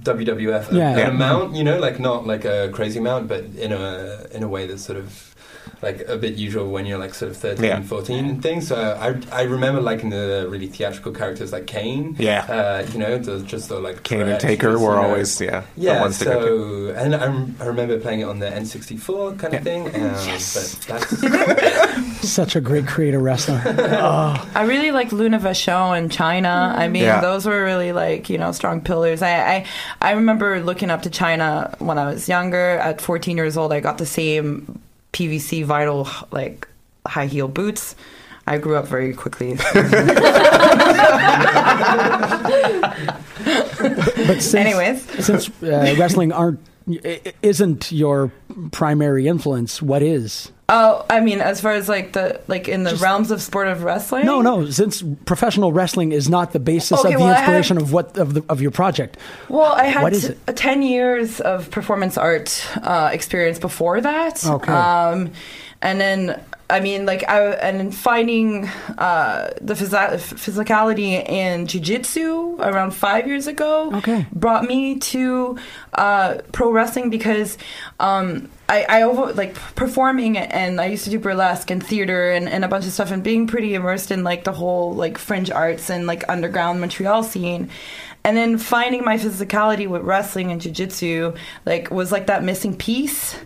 WWF
Yeah,
an
yeah.
amount, you know, like not like a crazy amount, but in a in a way that's sort of like a bit usual when you're like sort of 13,
Yeah.
14 and things. So I I remember liking the really theatrical characters like Kane.
Yeah.
Uh, you know, the, just the like
Kane and Taker
just,
were
you know,
always yeah, the
yeah,
ones to to.
so and I, rem- I remember playing it on the N64 kind
Yeah.
of thing. Um, But that's
Such a great creator wrestler. oh,
I really like Luna Vachon in Chyna. I mean,
Yeah.
those were really like you know strong pillars. I, I I remember looking up to Chyna when I was younger. At 14 years old, I got the same PVC vinyl like high heel boots. I grew up very quickly.
but since,
Anyways.
since uh, wrestling aren't isn't your primary influence, what is?
Oh, I mean, as far as like the like in the
Just-
realms of sport of wrestling.
No, no. Since professional wrestling is not the basis
Okay,
of the
well, I
inspiration
have-
of what of the, of your project.
Well, I had
What is
t-
it?
a 10 years of performance art uh, experience before that.
Okay.
Um, and then, I mean, like, I, and finding uh, the phys- physicality in jiu-jitsu around five years ago
Okay.
brought me to uh, pro wrestling because um, I, I over, like performing and I used to do burlesque and theater and, and a bunch of stuff and being pretty immersed in like the whole like fringe arts and like underground Montreal scene. And then finding my physicality with wrestling and jiu-jitsu like was like that missing piece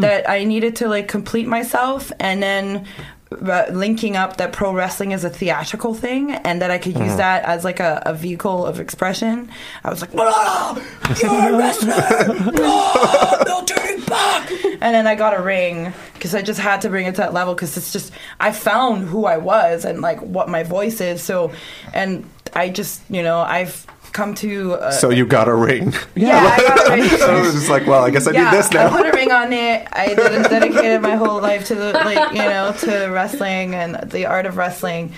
that I needed to like complete myself and then uh, linking up that pro wrestling is a theatrical thing and that I could use that as like a, a vehicle of expression. I was like, "Whoa, you're a wrestler! No, no turning back!" And then I got a ring because I just had to bring it to that level because it's just I found who I was and like what my voice is. So, and I just you know I've come to uh,
So you got a ring.
yeah, I got a ring.
so I was just like, well, I guess I
yeah,
need this now.
I put a ring on it. I ded- dedicated my whole life to the like you know to wrestling and the art of wrestling.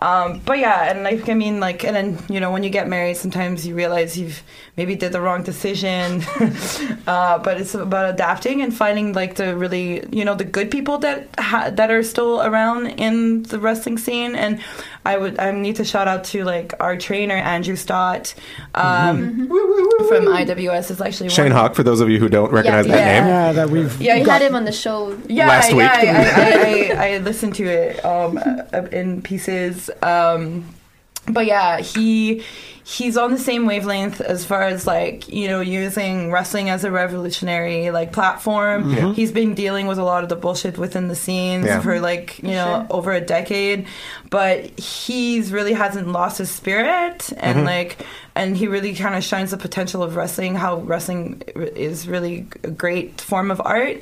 Um, but yeah, and like I mean, like, and then you know, when you get married, sometimes you realize you've maybe did the wrong decision. uh, but it's about adapting and finding like the really, you know, the good people that ha- that are still around in the wrestling scene. And I would I need to shout out to like our trainer Andrew Stott um, from IWS. Is actually
Shane
one-
Hawk, for those of you who don't recognize that
yeah.
name.
Yeah, that we've
Yeah,
We
he
had him on the show.
yeah,
last week.
yeah, I, I, I, I listened to it um, uh, in pieces. Um, but yeah, he he's on the same wavelength as far as like you know using wrestling as a revolutionary like platform. He's been dealing with a lot of the bullshit within the scenes
Yeah.
for like you know over a decade, but he's really hasn't lost his spirit and like and he really kind of shines the potential of wrestling. How wrestling is really a great form of art.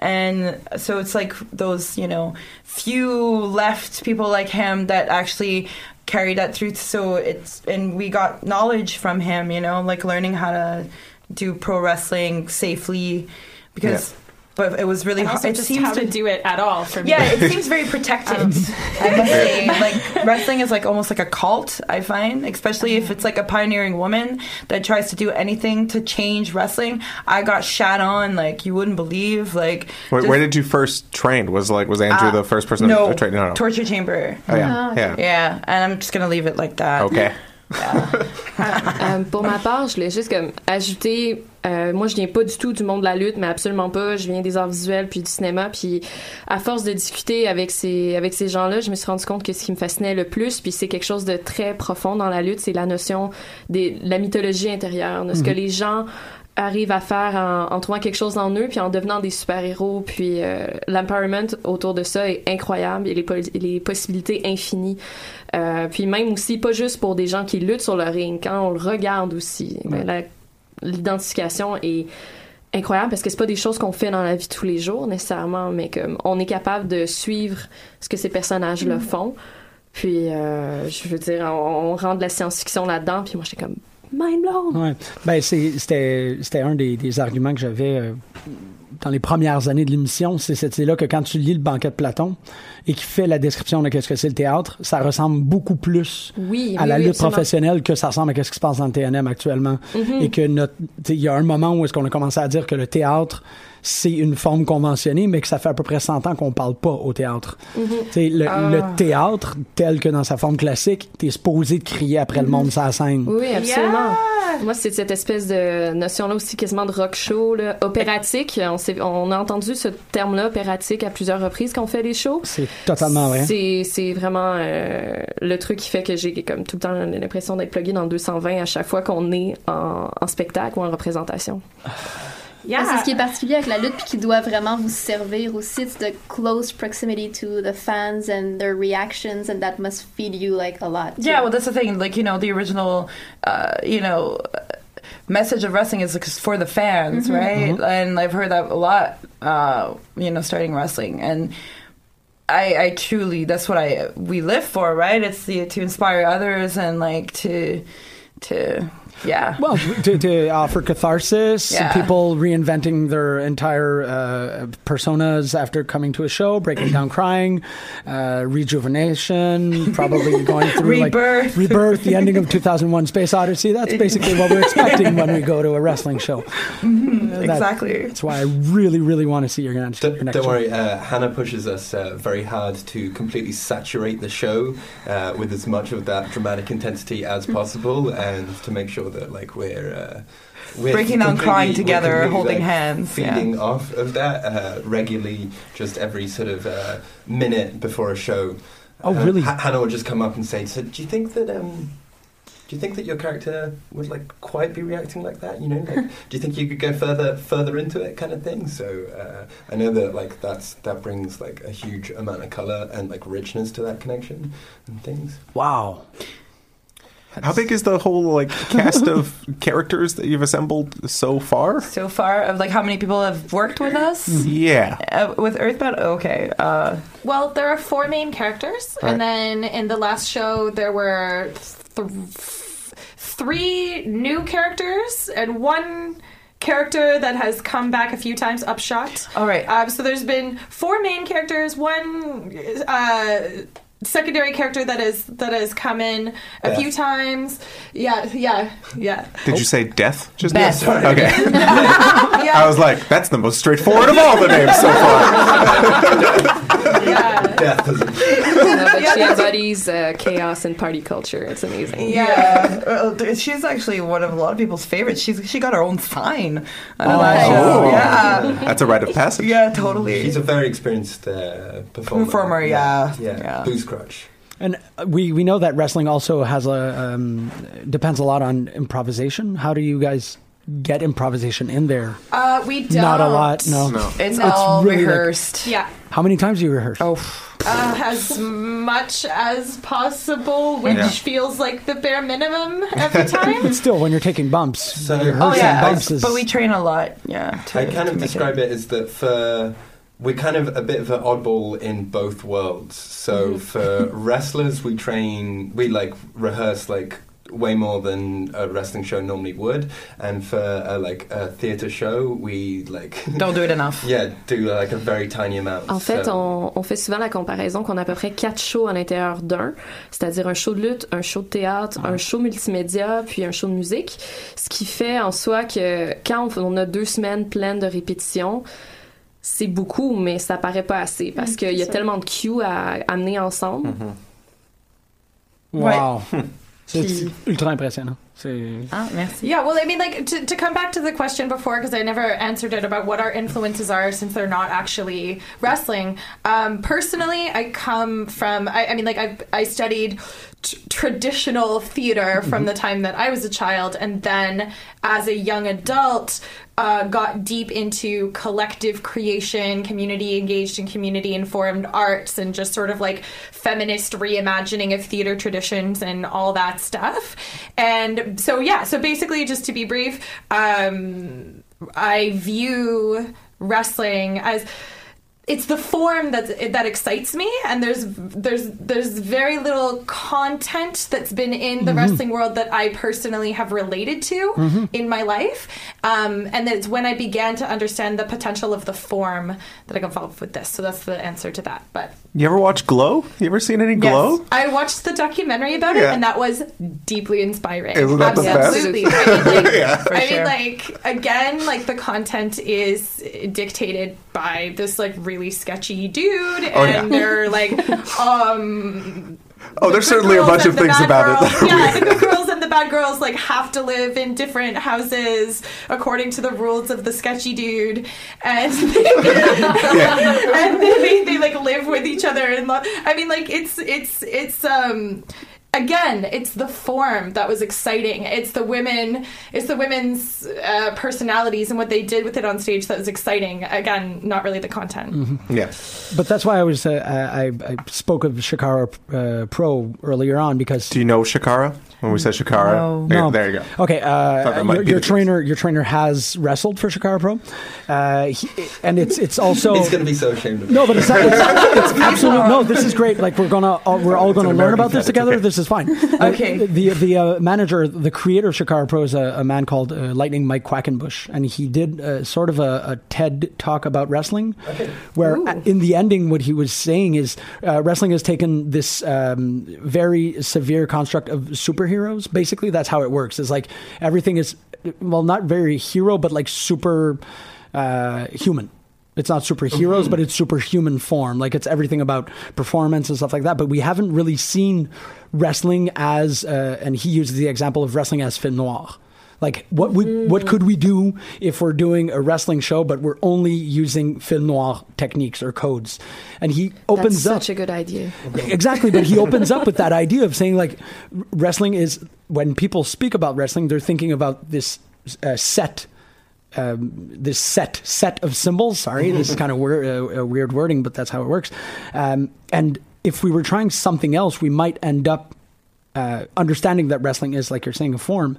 And so it's like those, you know, few left people like him that actually carry that through. So it's, and we got knowledge from him, you know, like learning how to do pro wrestling safely because, but it was really hard. It
just
seems
how to
to
do it at all for me.
yeah, it seems very protected. I must say, like wrestling is like almost like a cult. I find, especially if it's like a pioneering woman that tries to do anything to change wrestling. I got shat on like you wouldn't believe. Like
Where,
just-
where did you first train? Was like was Andrew
uh,
the first person
no,
to train? No, no.
torture chamber.
Oh, yeah, yeah.
Yeah, and I'm just gonna leave it like that.
Okay.
Euh, pour ma part, je voulais juste comme ajouter. euh, moi, je viens pas du tout du monde de la lutte, mais absolument pas. Je viens des arts visuels puis du cinéma. Puis, à force de discuter avec ces avec ces gens-là, je me suis rendu compte que ce qui me fascinait le plus, puis c'est quelque chose de très profond dans la lutte, c'est la notion des de la mythologie intérieure, de ce que les gens arrivent à faire en, en trouvant quelque chose en eux, puis en devenant des super-héros. Puis euh, l'empowerment autour de ça est incroyable et les, les possibilités infinies. Euh, puis même aussi, pas juste pour des gens qui luttent sur le ring, quand on le regarde aussi, ben, la- l'identification est incroyable parce que c'est pas des choses qu'on fait dans la vie tous les jours nécessairement, mais comme on est capable de suivre ce que ces personnages-là font. Puis, euh, je veux dire, on, on rend de la science-fiction là-dedans, puis moi, j'étais comme mind blown.
Ouais. Ben, c'était un des, des arguments que j'avais euh, dans les premières années de l'émission. C'est cette idée-là que quand tu lis le banquet de Platon et qui fait la description de qu'est-ce que c'est le théâtre, ça ressemble beaucoup plus
Oui,
à la
oui,
lutte
absolument.
professionnelle que ça ressemble à ce qui se passe dans le TNM actuellement.
Mm-hmm.
Et que notre, il y a un moment où est-ce qu'on a commencé à dire que le théâtre c'est une forme conventionnée, mais que ça fait à peu près 100 ans qu'on parle pas au théâtre. Tu sais, le,
Ah.
le théâtre, tel que dans sa forme classique, t'es supposé de crier après le monde sur la scène.
Oui, absolument. Moi, c'est cette espèce de notion-là aussi quasiment de rock show, là, opératique. On, a entendu ce terme-là, opératique, à plusieurs reprises quand on fait les shows.
C'est totalement vrai.
C'est, c'est vraiment euh, le truc qui fait que j'ai comme tout le temps l'impression d'être plugué dans le 220 à chaque fois qu'on est en, en spectacle ou en représentation.
Yeah.
C'est ce qui est particulier avec la lutte puis qui doit vraiment vous servir aussi. It's the close proximity to the fans and their reactions and that must feed you like a lot. too.
Yeah, well, that's the thing. Like, you know, the original, uh, you know, uh, message of wrestling is like, for the fans, right? And I've heard that a lot, uh, you know, starting wrestling. And I, I truly, that's what I, we live for, right? It's the, to inspire others and like to, to, yeah.
Well, to, to offer catharsis,
Yeah.
people reinventing their entire uh, personas after coming to a show, breaking down crying, uh, rejuvenation, probably going through
Rebirth.
like rebirth, the ending of 2001: Space Odyssey. That's basically what we're expecting when we go to a wrestling show. That-
exactly.
That's why I really, really want to see your next.
Don't,
your next
don't
show.
worry, uh, Hannah pushes us uh, very hard to completely saturate the show uh, with as much of that dramatic intensity as possible, and to make sure that like we're. Uh, we're
Breaking down
completely-
crying
we're
together, holding
like,
hands, yeah.
feeding off of that uh, regularly, just every sort of uh, minute before a show.
Oh,
Uh,
really?
Ha- Hannah would just come up and say, "So, do you think that um, do you think that your character would like quite be reacting like that? You know, like, do you think you could go further further into it, kind of thing? So uh, I know that like that's that brings like a huge amount of color and like richness to that connection and things.
Wow.
How big is the whole like cast of characters that you've assembled so far?
So far, of like how many people have worked with us?
Yeah.
Uh, with Earthbound? Okay. Uh,
Well, there are four main characters,
Right.
and then in the last show there were th- three new characters and one character that has come back a few times, Upshot.
all right.
Um, so there's been four main characters, one uh, secondary character that is that has come in a
Beth.
few times. Yeah, yeah, yeah.
Did you say death? Just
Beth.
now? Okay.
yeah.
I was like, that's the most straightforward of all the names so far.
yeah.
Death is
No, but
Yeah,
she
that's-
embodies uh, chaos and party culture. It's amazing.
Yeah.
She's actually one of a lot of people's favorites. She's she got her own sign. on
Oh.
Yeah.
That's a rite of passage.
Yeah, totally.
She's a very experienced uh, performer.
Performer, yeah.
Yeah.
Yeah.
Booze crutch.
And uh, we, we know that wrestling also has a um, depends a lot on improvisation. How do you guys get improvisation in there?
Uh, we don't.
Not a lot. No.
No.
it's
No.
all
really like-
rehearsed.
Yeah.
How many times do you rehearse?
Oh,
Uh, as much as possible, which
Yeah.
feels like the bare minimum every time.
But still, when you're taking bumps,
So-
rehearsing
oh yeah.
bumps is.
But we train a lot. Yeah.
I kind of describe it as that for we're kind of a bit of an oddball in both worlds. So for wrestlers, we train, we like rehearse like way more than a wrestling show normally would, and for a, like a theater show, we like
Don't do it enough.
yeah do like a very tiny amount.
En fait,
So-
on, on fait souvent la comparaison qu'on a à peu près quatre shows à l'intérieur d'un, c'est-à-dire un show de lutte, un show de théâtre, un show multimédia, puis un show de musique. Ce qui fait en soi que quand on, on a deux semaines pleines de répétitions, c'est beaucoup, mais ça paraît pas assez parce qu'il y a
ça.
tellement de cues à amener ensemble.
wow. C'est
Puis-
ultra impressionnant.
Ah, merci.
Yeah, well, I mean, like to, to come back to the question before, because I never answered it about what our influences are since they're not actually wrestling. Um, personally, I come from, I, I mean, like I, I studied t- traditional theater from the time that I was a child, and then as a young adult, uh, got deep into collective creation, community engaged in community informed arts, and just sort of like feminist reimagining of theater traditions and all that stuff. And so, yeah, so basically, just to be brief, um, I view wrestling as it's the form that that excites me and there's there's there's very little content that's been in the wrestling world that I personally have related to in my life um, and it's when I began to understand the potential of the form that I got involved with this so that's the answer to that but
You ever watch Glow? You ever seen any Glow?
Yes. I watched the documentary about it, and that was deeply inspiring.
Isn't that the best?
Absolutely. I mean, like,
Yeah.
I mean,
sure.
like again, like the content is dictated by this like really sketchy dude,
Oh, yeah.
and they're like, um.
Oh,
the
there's certainly a bunch of things about it
girls-
are
yeah, the good girls and the bad girls like have to live in different houses according to the rules of the sketchy dude, and and they, they like live with each other and love. I mean, like it's it's it's um. Again, it's the form that was exciting. It's the women, it's the women's uh, personalities and what they did with it on stage that was exciting. Again, not really the content.
Yeah.
But that's why I was uh, I, I spoke of Chikara uh, Pro earlier on because
Do you know Chikara? When we said Chikara?
No.
There,
No.
there you go.
Okay, uh, your, your
the
trainer, your trainer has wrestled for Chikara Pro, uh, he, and it's it's also
He's going to be so ashamed of
no, but it's, not, it's, it's absolutely no. This is great. Like we're gonna all, we're all gonna learn about this together.
okay.
This is fine.
Okay.
Uh, the the uh, manager, the creator of Chikara Pro is a, a man called uh, Lightning Mike Quackenbush, and he did uh, sort of a, a TED talk about wrestling, where uh, in the ending, what he was saying is uh, wrestling has taken this um, very severe construct of superheroes. Basically, that's how it works. Is like everything is well, not very hero, but like super uh, human. It's not superheroes, but it's superhuman form. Like it's everything about performance and stuff like that. But we haven't really seen wrestling as, uh, and he uses the example of wrestling as film noir. Like what we, what could we do if we're doing a wrestling show, but we're only using film noir techniques or codes? And he
That's
opens up
such a good idea.
exactly but he opens up with that idea of saying like wrestling is when people speak about wrestling they're thinking about this uh, set um, this set set of symbols sorry this is kind of weird, uh, uh, weird wording but that's how it works um, and if we were trying something else we might end up uh, understanding that wrestling is like you're saying a form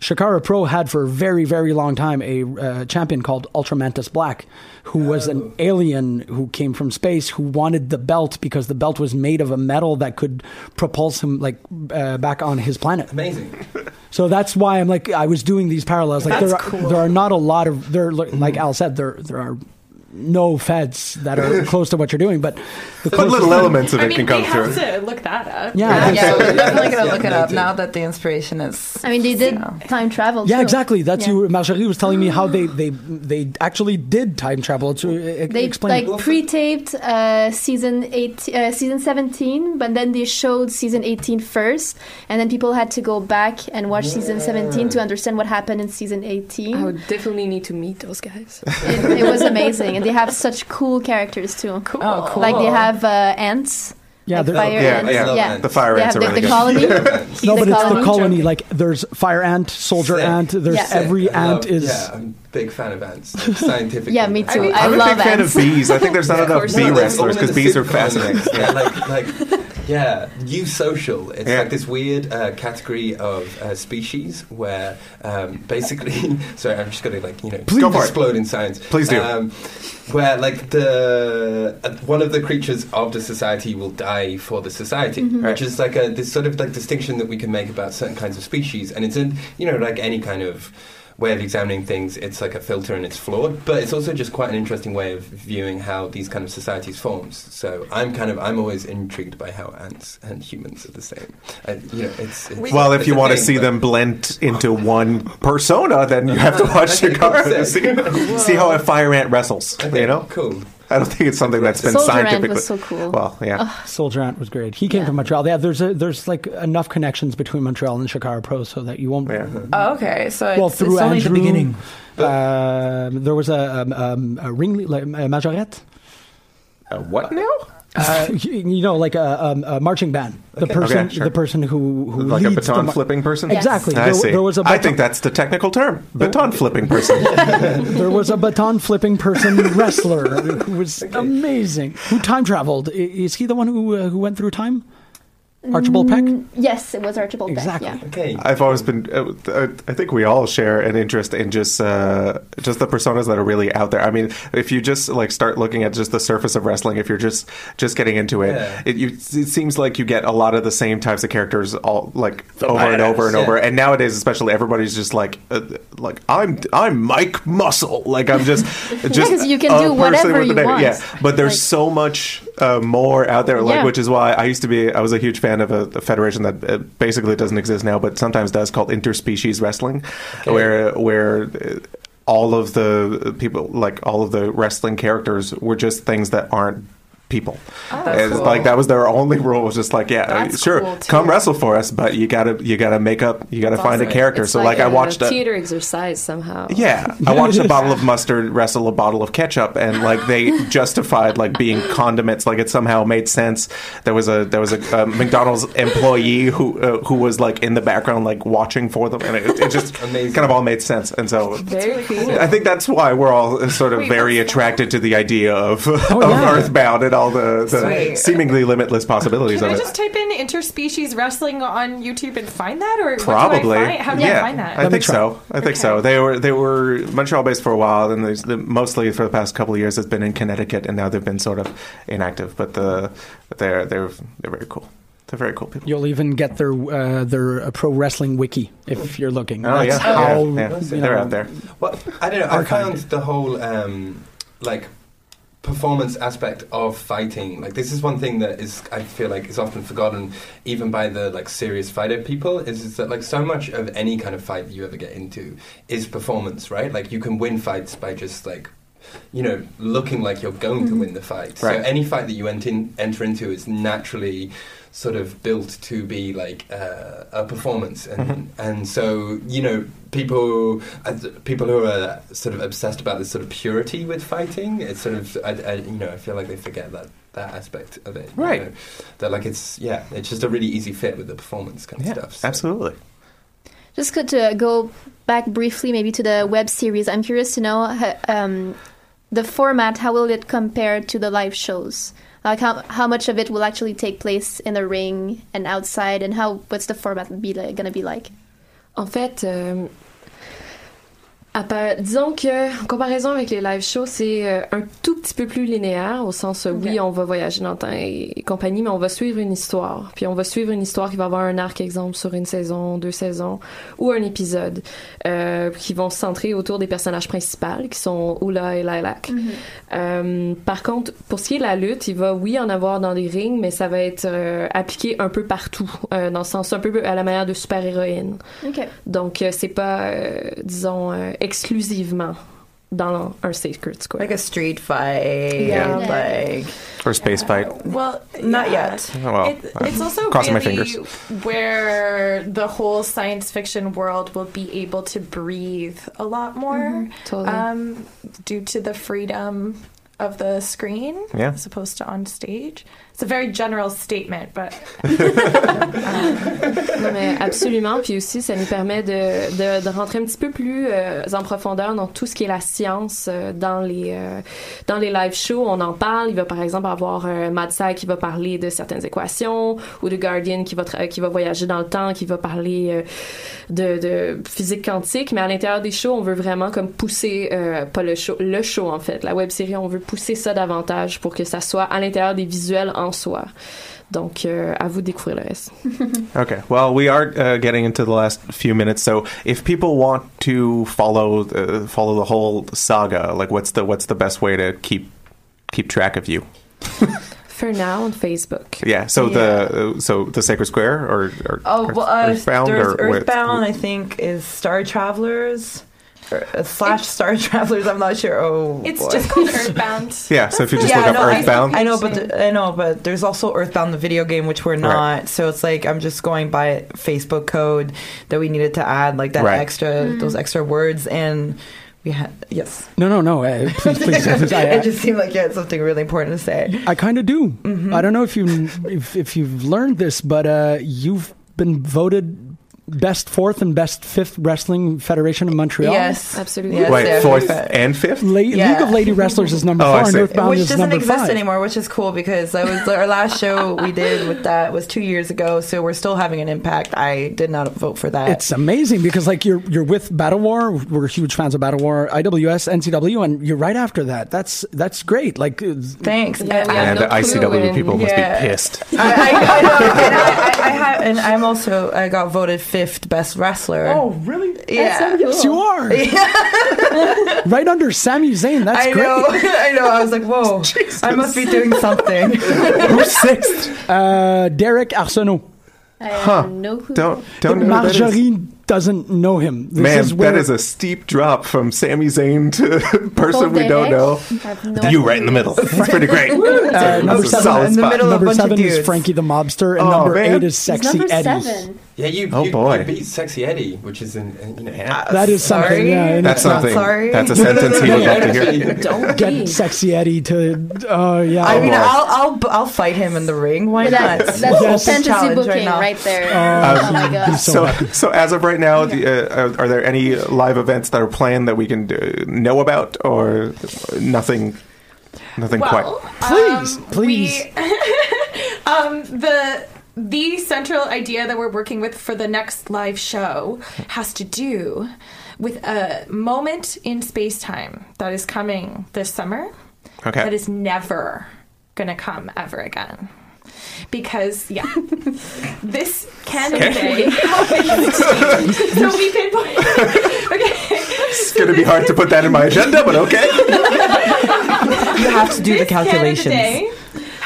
Chikara Pro had for a very, very long time a uh, champion called Ultramantis Black, who was an alien who came from space who wanted the belt because the belt was made of a metal that could propulse him like uh, back on his planet.
Amazing.
So that's why I'm like I was doing these parallels. Like
That's
there, are,
cool.
there are not a lot of there. Like Al said, there there are no feds that are close to what you're doing, but the
But little elements of
I
it
mean,
can come
they have
through.
to look that up.
Yeah,
Yeah, we're definitely gonna
Yeah,
look it up
noted.
now that the inspiration is.
I mean, they did
Yeah.
time travel.
Yeah,
too.
exactly. That's
Yeah.
you. Marjorie was telling me how they they they actually did time travel. To uh,
They
explain.
like pre-taped uh, season eight, uh, season seventeen, but then they showed season 18 first, and then people had to go back and watch season seventeen to understand what happened in season eighteen.
I would definitely need to meet those guys.
it, it was amazing, and they have such cool characters too.
Cool.
Oh, cool.
Like they have uh, ants,
yeah,
like fire
Yeah,
ants.
yeah.
yeah.
The fire ants
have
are
the,
really
the
good.
colony.
no,
the
but it's the
colony.
colony. Like there's fire ant, soldier
Sick.
ant. There's
Yeah.
every
I
ant
love-
is.
Yeah, I'm a big fan of ants. like, Scientifically.
Yeah, me too.
mean,
I
I'm a
love
big fan of bees. I think there's not
Yeah,
enough bee
No,
wrestlers because bees are fascinating.
Yeah, like, like, yeah, eusocial. It's
Yeah.
like this weird uh, category of uh, species where um, basically, sorry, I'm just going to like you know
Please.
Go for it.
explode in science.
Please do.
Um, where like the uh, one of the creatures of the society will die for the society, which is like a this sort of like distinction that we can make about certain kinds of species, and it's in you know like any kind of way of examining things, it's like a filter and it's flawed, but it's also just quite an interesting way of viewing how these kind of societies forms. So I'm kind of I'm always intrigued by how ants and humans are the same. Uh, you know, it's, it's
Well, if you want to see
but-
them blend into one persona, then you have to watch Chikara to see, see how a fire ant wrestles.
Okay,
You know,
cool.
I don't think it's something that's been
Soldier Ant
scientifically.
was so cool.
Well, yeah.
Soldier Ant was great. He came
Yeah.
from Montreal. Yeah, there's a, there's like enough connections between Montreal and Chikara Pro so that you won't.
Yeah.
Oh, okay, so it's,
Well, through
it's only
Andrew,
the beginning.
Uh, there was a, um, um, a ring, like, a majorette.
Uh, what now?
Uh, you know, like a, um, a marching band. The
Okay.
person,
Okay, sure.
the person who who
Like a
leads the
baton
mar-
flipping person?
Yes.
Exactly.
I
There,
see.
there was a
I
baton,
think that's the technical term. Baton flipping person.
there was a baton flipping person wrestler who was amazing. Who time traveled? Is he the one who uh, who went through time? Archibald Peck.
Mm, Yes, it was Archibald
Exactly.
Peck. Yeah.
Okay.
I've always been. Uh, I think we all share an interest in just uh, just the personas that are really out there. I mean, if you just like start looking at just the surface of wrestling, if you're just just getting into it,
Yeah.
it, you, it seems like you get a lot of the same types of characters all like over and over and
yeah.
over. And nowadays, especially, everybody's just like uh, like I'm I'm Mike Muscle. Like I'm just just
'cause you can
a
do whatever you want.
Yeah, but there's
Like-
so much uh, more out there. Like
Yeah.
which is why I used to be. I was a huge fan of a, a federation that uh, basically doesn't exist now, but sometimes does, called interspecies wrestling, where where uh, all of the people, like all of the wrestling characters, were just things that aren't people. And
cool.
Like that was their only rule. Was just like, yeah,
That's
sure,
cool,
come wrestle for us, but you gotta you gotta make up, you gotta
That's
find a character.
It's
so like, I watched a,
theater exercise somehow.
yeah, I watched a bottle of mustard wrestle a bottle of ketchup, and like they justified like being condiments. Like it somehow made sense. There was a there was a, uh McDonald's employee who uh, who was like in the background, like watching for them, and it, it just
Amazing.
kind of all made sense. And so
Very cool.
I think that's why we're all sort of
Wait,
very
what's that?
attracted to the idea of, of
yeah.
Earthbound and all the, the seemingly limitless possibilities
Can
of
I
it.
just type in interspecies wrestling on YouTube and find that, or
Probably.
What do I find? How do
yeah,
I find that?
I
me
think
try.
so. I think so. They were they were Montreal based for a while, and there's the, mostly for the past couple of years it's been in Connecticut, and now they've been sort of inactive. But the they're they're they're very cool. They're very cool people.
You'll even get their uh, their uh, pro wrestling wiki if you're looking.
Oh yeah,
how,
yeah, yeah.
you
they're
know,
out there.
Well, I don't know. I
Archived.
found the whole um, like performance aspect of fighting. Like this is one thing that is I feel like is often forgotten even by the like serious fighter people is, is that like so much of any kind of fight that you ever get into is performance right? Like you can win fights by just like you know looking like you're going to mm-hmm. win the fight.
Right.
so any fight that you ent- enter into is naturally sort of built to be like uh, a performance and and so you know people uh, people who are sort of obsessed about this sort of purity with fighting it's sort of I, I, you know I feel like they forget that that aspect of it you
Right.
know? that like it's yeah it's just a really easy fit with the performance kind of
Yeah,
stuff so.
absolutely.
Just good to go back briefly, maybe to the web series. I'm curious to know um, the format. How will it compare to the live shows? Like how how much of it will actually take place in the ring and outside, and how what's the format be like, gonna be like?
En fait, euh, part- disons que, en comparaison avec les live shows, c'est euh, un tout petit peu plus linéaire, au sens, euh, oui, on va voyager dans le temps et, et compagnie, mais on va suivre une histoire. Puis on va suivre une histoire qui va avoir un arc, exemple, sur une saison, deux saisons, ou un épisode, euh, qui vont se centrer autour des personnages principaux, qui sont Oula et Lilac. Euh, par contre, pour ce qui est de la lutte, il va, oui, en avoir dans des rings, mais ça va être appliqué un peu partout, dans le sens un peu à la manière de super-héroïne. Donc, c'est pas, disons, exclusivement dans un Sacred Square.
Like a street fight,
Yeah.
like
Or space fight.
Well,
not
yeah.
yet.
Well,
It, it's also
crossing my
really
fingers.
where the whole science fiction world will be able to breathe a lot more
Totally.
um, due to the freedom of the screen
Yeah.
as opposed to on stage. It's a very general statement, but
Non, mais absolument. Puis aussi, ça nous permet de, de, rentrer un petit peu plus euh, en profondeur dans tout ce qui est la science euh, dans les euh, dans les live shows. On en parle. Il va par exemple avoir un Mad Sci qui va parler de certaines équations ou de Guardian qui va qui va voyager dans le temps, qui va parler de, de physique quantique. Mais à l'intérieur des shows, on veut vraiment comme pousser pas le show, le show en fait, la web série. On veut pousser ça davantage pour que ça soit à l'intérieur des visuels en soi. Donc, euh, à vous de découvrir le reste.
Okay. Well, we are uh, getting into the last few minutes, so if people want to follow uh, follow the whole saga, like what's the what's the best way to keep keep track of you?
For now on Facebook.
Yeah. So the uh, so the Sacred Square or, or
Oh,
Earth-
well, uh,
Earthbound
there's
or where-
Earthbound. I think is Star Travelers or, slash Star Travelers. I'm not sure. Oh,
it's
boy.
just called Earthbound.
Yeah. So if you just
yeah,
look up
no, I-
Earthbound,
I, know, but th- I know, but there's also Earthbound, the video game, which we're not.
Right.
So it's like I'm just going by Facebook code that we needed to add, like that
Right.
extra, those extra words, and we had yes.
No, no, no. Uh, please, please. please, I,
it just seemed like you had something really important to say.
I kind of do. I don't know if you if, if you've learned this, but uh, you've been voted best fourth and best fifth wrestling federation in Montreal.
Yes,
Absolutely.
Yes,
wait,
yeah,
fourth
fa-
and fifth.
La-
Yeah.
League of Lady Wrestlers is number
Oh, I
four, and
see.
Earthbound
which
is
doesn't
number
exist
five.
anymore, which is cool because that was our last show we did with that was two years ago. So we're still having an impact. I did not vote for that.
It's amazing because like you're you're with Battle War. We're huge fans of Battle War, IWS, NCW, and you're right after that. That's that's great. Like uh,
Thanks.
Yeah, we
I-
And the
no
ICW
when-
people must be pissed.
I, I, I know, and I, I, I have, and I'm also I got voted fifth best wrestler.
oh really?
yeah.
Yes, you are. Yeah. right under Sami Zayn. That's
I
great.
know, I know. I was like, whoa, I must be doing something.
Who's sixth?
Uh, Derek Arsenault.
I have no clue.
Don't don't know who.
Marjorie doesn't know him. This
Man,
is where,
that is a steep drop from Sami Zayn to person we don't know.
No
You right in the middle. That's pretty great.
Uh,
That's
number
a
seven,
solid
in the
spot.
middle of a
number
bunch of
seven is. Frankie the Mobster, and
Oh,
number
man.
eight is
He's
Sexy
number
Eddie.
Seven.
Yeah, you,
Oh,
you,
boy.
you beat Sexy Eddie, which is in, in you know.
That is something.
Sorry?
Yeah,
That's
it's not-
something.
sorry.
That's a sentence he would love to hear.
Don't
Get. Sexy Eddie to. Oh yeah.
I mean,
boy.
I'll, I'll I'll fight him in the ring. Why
That,
not?
that's
Yes.
fantasy
Challenge right
booking right, there.
Oh,
oh my god.
so
So, as of right now, the, uh, are, are there any live events that are planned that we can uh, know about, or nothing? Nothing quite.
Please,
um,
please.
we- um, the the central idea that we're working with for the next live show has to do with a moment in space time that is coming this summer
Okay.
that is never gonna come ever again. Because yeah, this Canada
Okay.
Day happens. so we pinpoint. okay,
it's going to be hard to put that in my agenda, but okay.
You have to do the
this Canada
calculations.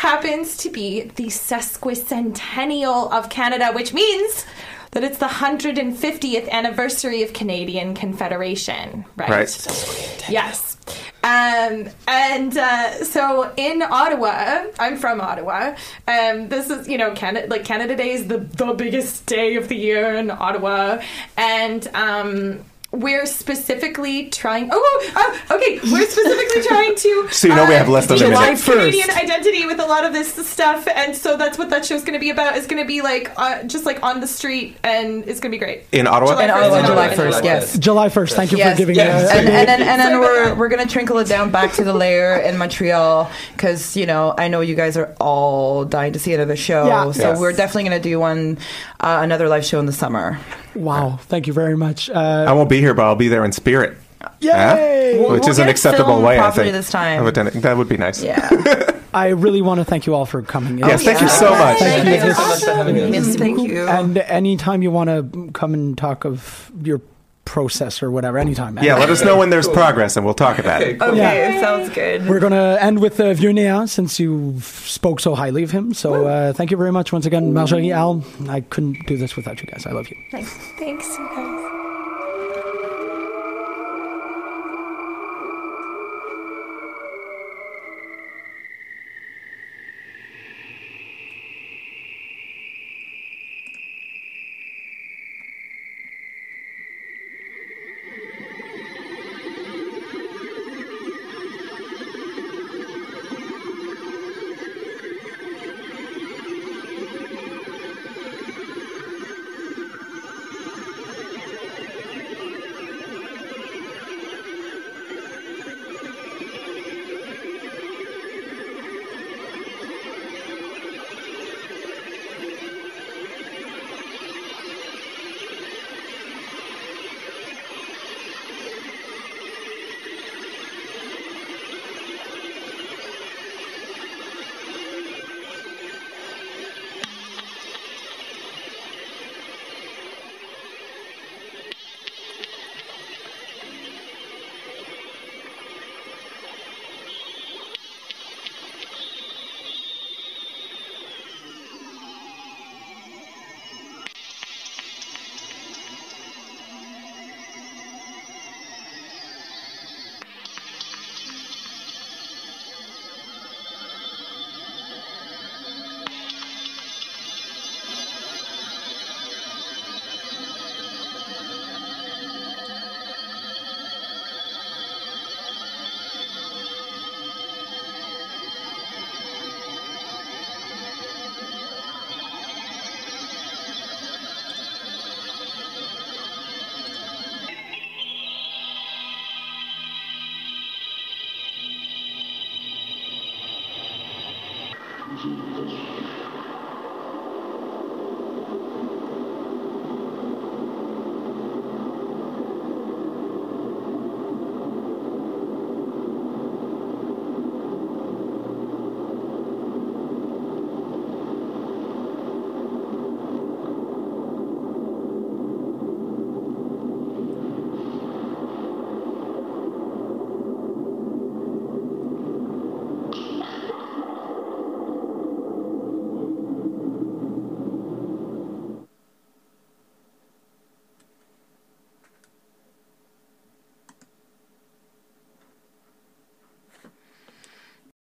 Happens to be the sesquicentennial of Canada, which means that it's the 150th anniversary of Canadian Confederation, right?
Right.
Yes. Um, and uh, so in Ottawa, I'm from Ottawa. Um, this is, you know, Canada, like Canada Day is the, the biggest day of the year in Ottawa. And um, we're specifically trying, oh, oh, okay, we're specifically trying to.
So you know we have less than a
July
minute.
Canadian identity with a lot of this stuff. And so that's what that show's going to be about. It's going to be like, uh, just like on the street, and it's going to be great.
In Ottawa?
July
In Ottawa,
in
July first. Yes.
July first. Thank you
Yes,
for giving
yes.
uh,
and, and then and then we're we're gonna trinkle it down back to the layer in Montreal because you know I know you guys are all dying to see another show,
Yeah.
so
Yes.
we're definitely gonna do one uh, another live show in the summer.
Wow. Thank you very much.
I
Uh,
won't be here, but I'll be there in spirit.
Yay!
We'll-
Which
we'll
is an acceptable way, I think.
this time.
of attending. That would be nice.
Yeah.
I really want to thank you all for coming.
Yes, thank you so much.
Thank you.
Thank you so much for having us.
Thank you.
And anytime you want to come and talk of your process or whatever, anytime.
Yeah, let us know when there's
Cool.
progress and we'll talk about it.
Okay,
it.
cool.
okay, sounds good.
We're going to end with uh, Vieux since you spoke so highly of him. So uh, thank you very much once again, Marjorie, Al. I couldn't do this without you guys. I love you.
Thanks, you guys.